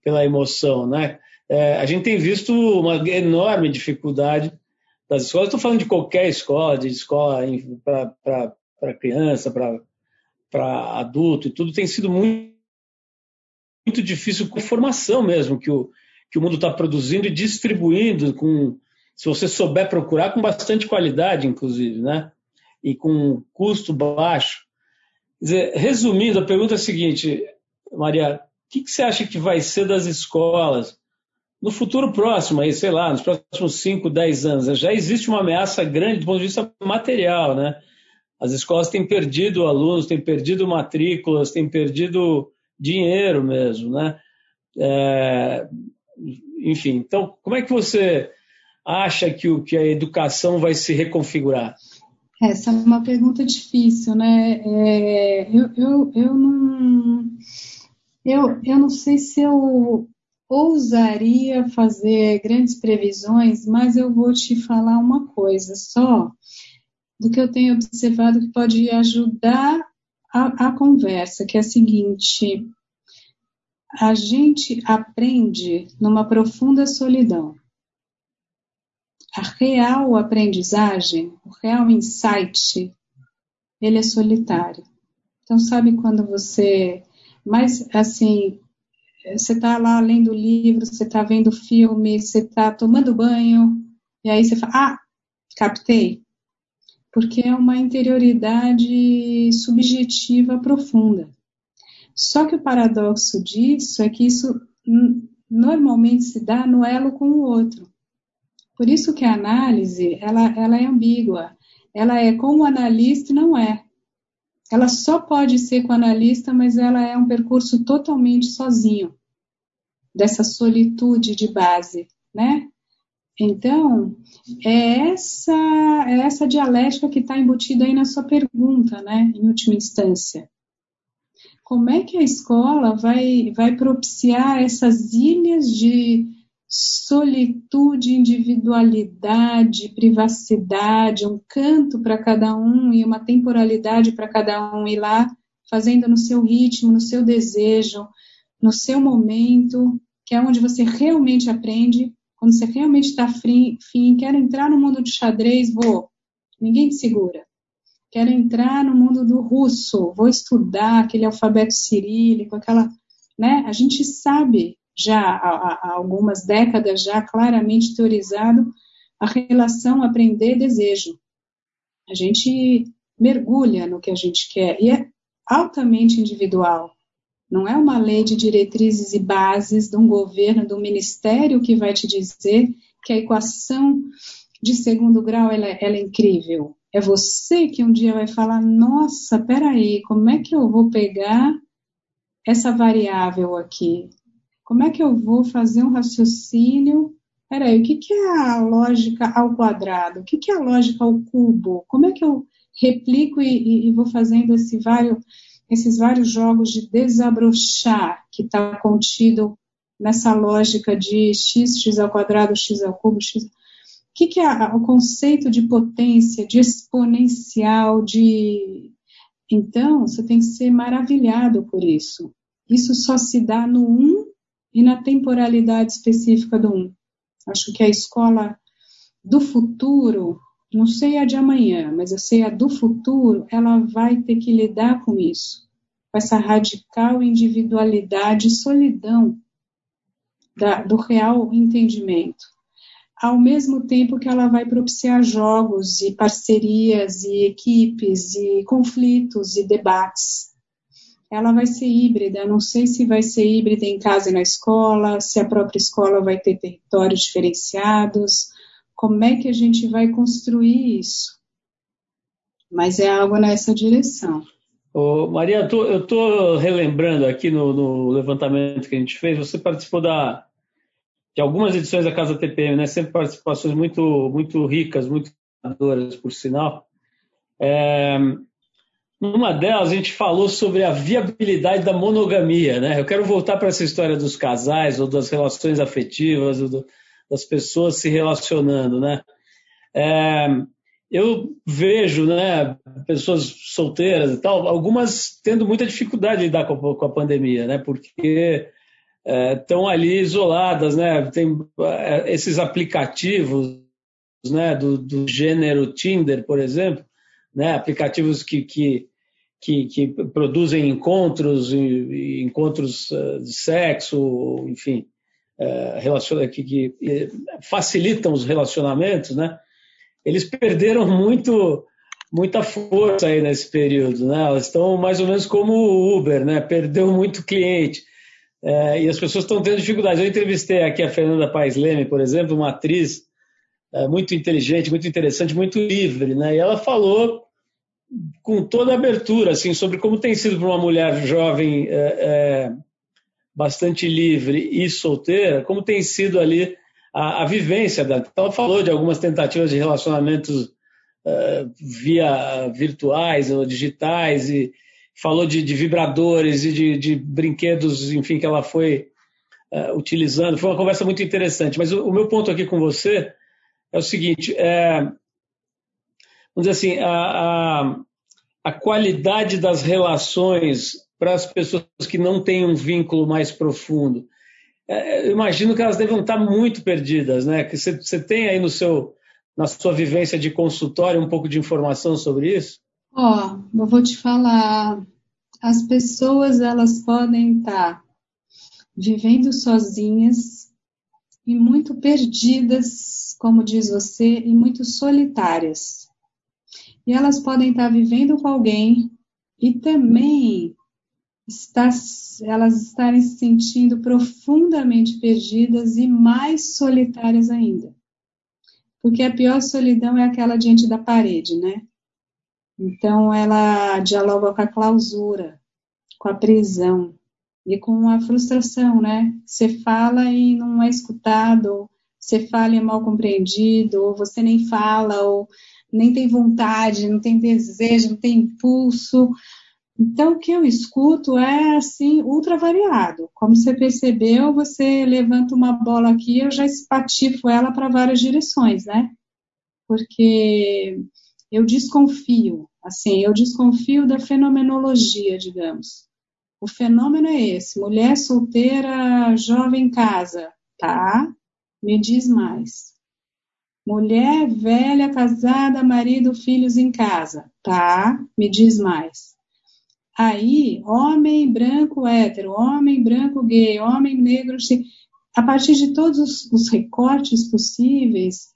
pela emoção. Né? É, a gente tem visto uma enorme dificuldade das escolas. Estou falando de qualquer escola, de escola para criança, para adulto e tudo, tem sido muito, muito difícil com formação mesmo que o, que o mundo está produzindo e distribuindo com, se você souber procurar, com bastante qualidade, inclusive, né? e com custo baixo. Quer dizer, resumindo, a pergunta é a seguinte, Maria, o que, que, você acha que vai ser das escolas no futuro próximo, aí, sei lá, nos próximos 5, 10 anos? Já existe uma ameaça grande do ponto de vista material, né? As escolas têm perdido alunos, têm perdido matrículas, têm perdido dinheiro mesmo, né? É, enfim, então, como é que você acha que, o, que a educação vai se reconfigurar? Essa é uma pergunta difícil, né? É, eu, eu, eu, não, eu, eu não sei se eu ousaria fazer grandes previsões, mas eu vou te falar uma coisa só do que eu tenho observado que pode ajudar a, a conversa, que é a seguinte: a gente aprende numa profunda solidão a real aprendizagem, o real insight, ele é solitário. Então, sabe quando você, mais assim, você está lá lendo livro, você está vendo filme, você está tomando banho, e aí você fala, ah, captei. Porque é uma interioridade subjetiva profunda. Só que o paradoxo disso é que isso normalmente se dá no elo com o outro. Por isso que a análise, ela, ela é ambígua. Ela é com o analista e não é. Ela só pode ser com o analista, mas ela é um percurso totalmente sozinho, dessa solitude de base, né? Então, é essa, é essa dialética que está embutida aí na sua pergunta, né, em última instância. Como é que a escola vai, vai propiciar essas ilhas de, solitude, individualidade, privacidade, um canto para cada um e uma temporalidade para cada um ir lá, fazendo no seu ritmo, no seu desejo, no seu momento, que é onde você realmente aprende. Quando você realmente está fim, quero entrar no mundo de xadrez, vou. Ninguém te segura. Quero entrar no mundo do russo, vou estudar aquele alfabeto cirílico, aquela, né? A gente sabe já há, há algumas décadas já claramente teorizado a relação aprender-desejo. A gente mergulha no que a gente quer e é altamente individual. Não é uma lei de diretrizes e bases de um governo, de um ministério que vai te dizer que a equação de segundo grau ela, ela é incrível. É você que um dia vai falar: nossa, peraí, como é que eu vou pegar essa variável aqui? Como é que eu vou fazer um raciocínio? Peraí, o que, que é a lógica ao quadrado? O que, que é a lógica ao cubo? Como é que eu replico e, e vou fazendo esse vários, esses vários jogos de desabrochar que está contido nessa lógica de x, x ao quadrado, x ao cubo, x. O que, que é o conceito de potência, de exponencial, de. Então, você tem que ser maravilhado por isso. Isso só se dá no 1 e na temporalidade específica do um. Acho que a escola do futuro, não sei a de amanhã, mas eu sei a do futuro, ela vai ter que lidar com isso, com essa radical individualidade e solidão da, do real entendimento. Ao mesmo tempo que ela vai propiciar jogos e parcerias e equipes e conflitos e debates ela vai ser híbrida. Não sei se vai ser híbrida em casa e na escola, se a própria escola vai ter territórios diferenciados. Como é que a gente vai construir isso? Mas é algo nessa direção. Ô, Maria, eu estou relembrando aqui no, no, levantamento que a gente fez, você participou da, de algumas edições da Casa TPM, né? sempre participações muito, muito ricas, muito adoras, por sinal. É, numa delas, a gente falou sobre a viabilidade da monogamia. Né? Eu quero voltar para essa história dos casais, ou das relações afetivas, ou do, das pessoas se relacionando. Né? É, eu vejo né, pessoas solteiras e tal, algumas tendo muita dificuldade de lidar com a, com a pandemia, né, porque estão é, ali isoladas, né, tem é, esses aplicativos né, do, do, gênero Tinder, por exemplo, né, aplicativos que, que, que, que produzem encontros, encontros uh, de sexo, enfim, uh, que, que facilitam os relacionamentos, né, eles perderam muito muita força aí nesse período, né? Elas estão mais ou menos como o Uber, né? Perdeu muito cliente. É, e as pessoas estão tendo dificuldades. Eu entrevistei aqui a Fernanda Paes Leme, por exemplo, uma atriz é, muito inteligente, muito interessante, muito livre, né? E ela falou com toda a abertura, assim, sobre como tem sido para uma mulher jovem é bastante livre e solteira, como tem sido ali a, a vivência dela. Então, ela falou de algumas tentativas de relacionamentos uh, via virtuais ou digitais e falou de, de vibradores e de, de, brinquedos, enfim, que ela foi uh, utilizando. Foi uma conversa muito interessante. Mas o, o, meu ponto aqui com você é o seguinte: é, vamos dizer assim, a, a, a qualidade das relações para as pessoas que não têm um vínculo mais profundo é, eu imagino que elas devem estar muito perdidas, né? Que você, você tem aí no seu, na sua vivência de consultório um pouco de informação sobre isso? Ó, oh, eu vou te falar. As pessoas elas podem estar vivendo sozinhas e muito perdidas, como diz você, e muito solitárias. E elas podem estar vivendo com alguém e também está, elas estarem se sentindo profundamente perdidas e mais solitárias ainda. Porque a pior solidão é aquela diante da parede, né? Então ela dialoga com a clausura, com a prisão e com a frustração, né? Você fala e não é escutado, você fala e é mal compreendido, ou você nem fala, ou nem tem vontade, não tem desejo, não tem impulso, então, o que eu escuto é, assim, ultra variado. Como você percebeu, você levanta uma bola aqui, eu já espatifo ela para várias direções, né? Porque eu desconfio, assim, eu desconfio da fenomenologia, digamos. O fenômeno é esse: mulher solteira, jovem em casa, tá? Me diz mais. Mulher velha, casada, marido, filhos em casa, tá? Me diz mais. Aí, homem branco hétero, homem branco gay, homem negro, a partir de todos os, os recortes possíveis,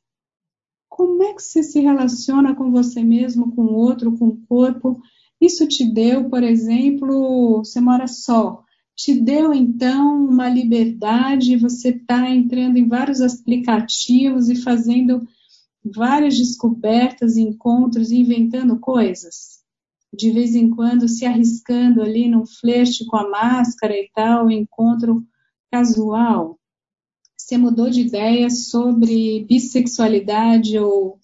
como é que você se relaciona com você mesmo, com o outro, com o corpo? Isso te deu, por exemplo, você mora só, te deu então uma liberdade, você está entrando em vários aplicativos e fazendo várias descobertas, encontros, inventando coisas? De vez em quando se arriscando ali num flerte com a máscara e tal, encontro casual. Você mudou de ideia sobre bissexualidade ou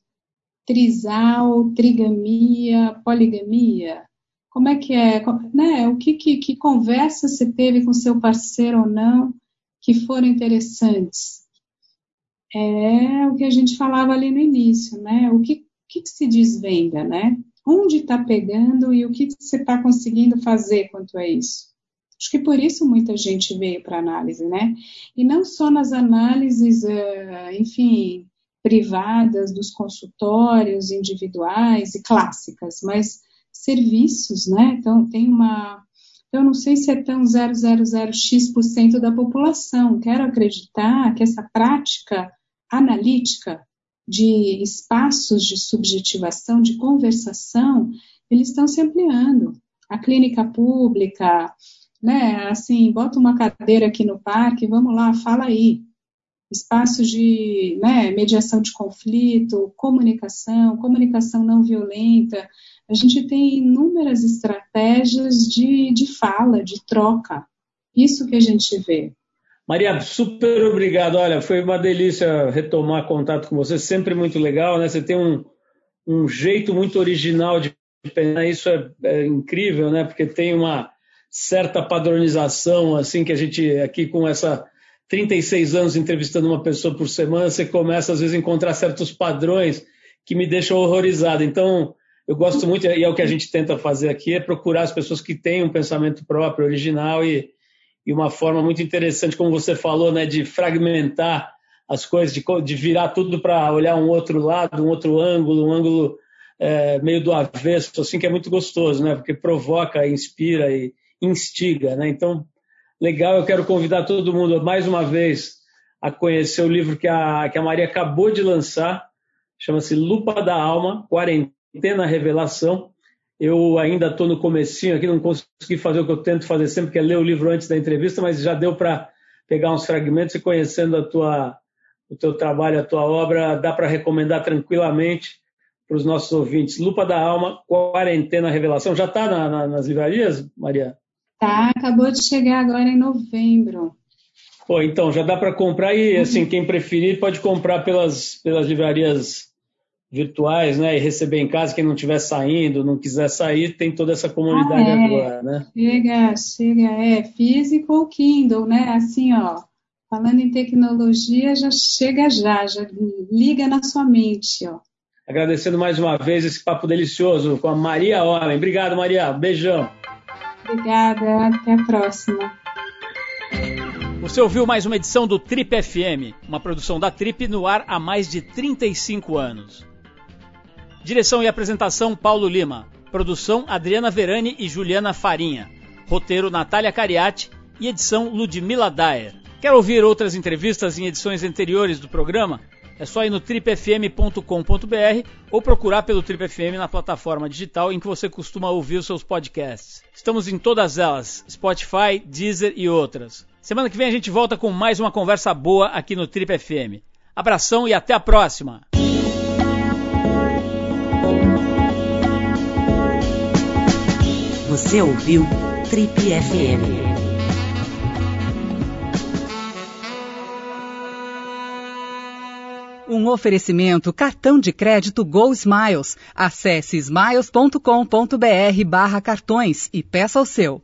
trisal, trigamia, poligamia? Como é que é? Né? O que, que, que conversa você teve com seu parceiro ou não que foram interessantes? É o que a gente falava ali no início, né? O que, que, que se desvenda, né? Onde está pegando e o que você está conseguindo fazer quanto a isso. Acho que por isso muita gente veio para análise, né? E não só nas análises, eh, enfim, privadas, dos consultórios individuais e clássicas, mas serviços, né? Então, tem uma. Eu não sei se é tão 000x% da população. Quero acreditar que essa prática analítica de espaços de subjetivação, de conversação, eles estão se ampliando. A clínica pública, né, assim, bota uma cadeira aqui no parque, vamos lá, fala aí. Espaços de né, mediação de conflito, comunicação, comunicação não violenta. A gente tem inúmeras estratégias de, de fala, de troca. Isso que a gente vê. Maria, super obrigado. Olha, foi uma delícia retomar contato com você, sempre muito legal, né? Você tem um, um jeito muito original de pensar, isso é, é, incrível, né? Porque tem uma certa padronização, assim, que a gente aqui com essa 36 anos entrevistando uma pessoa por semana, você começa às vezes a encontrar certos padrões que me deixam horrorizado. Então, eu gosto muito, e é o que a gente tenta fazer aqui, é procurar as pessoas que têm um pensamento próprio, original e, e uma forma muito interessante, como você falou, né, de fragmentar as coisas, de, de virar tudo para olhar um outro lado, um outro ângulo, um ângulo é, meio do avesso, assim, que é muito gostoso, né? Porque provoca, inspira e instiga, né? Então, legal, eu quero convidar todo mundo mais uma vez a conhecer o livro que a, que a Maria acabou de lançar, chama-se Lupa da Alma, Quarentena Revelação. Eu ainda estou no comecinho aqui, não consegui fazer o que eu tento fazer sempre, que é ler o livro antes da entrevista, mas já deu para pegar uns fragmentos e conhecendo a tua, o teu trabalho, a tua obra, dá para recomendar tranquilamente para os nossos ouvintes. Lupa da Alma, Quarentena Revelação. Já está na, na, nas livrarias, Maria? Tá, acabou de chegar agora em novembro. Pô, então, já dá para comprar e, assim, quem preferir pode comprar pelas, pelas livrarias virtuais, né, e receber em casa, quem não estiver saindo, não quiser sair, tem toda essa comunidade ah, é. agora, né? Chega, chega, é, físico ou Kindle, né, assim, ó, falando em tecnologia, já chega já, já liga na sua mente, ó. Agradecendo mais uma vez esse papo delicioso com a Maria Homem. Obrigado, Maria. Beijão. Obrigada. Até a próxima. Você ouviu mais uma edição do Trip FM, uma produção da Trip no ar há mais de 35 anos. Direção e apresentação Paulo Lima. Produção Adriana Verani e Juliana Farinha. Roteiro Natália Cariati e edição Ludmila Daer. Quer ouvir outras entrevistas em edições anteriores do programa? É só ir no tripfm.com.br ou procurar pelo Trip FM na plataforma digital em que você costuma ouvir os seus podcasts. Estamos em todas elas: Spotify, Deezer e outras. Semana que vem a gente volta com mais uma conversa boa aqui no Trip FM. Abração e até a próxima! Você ouviu Trip FM. Um oferecimento cartão de crédito Go Smiles. Acesse smiles.com.br barra cartões e peça o seu.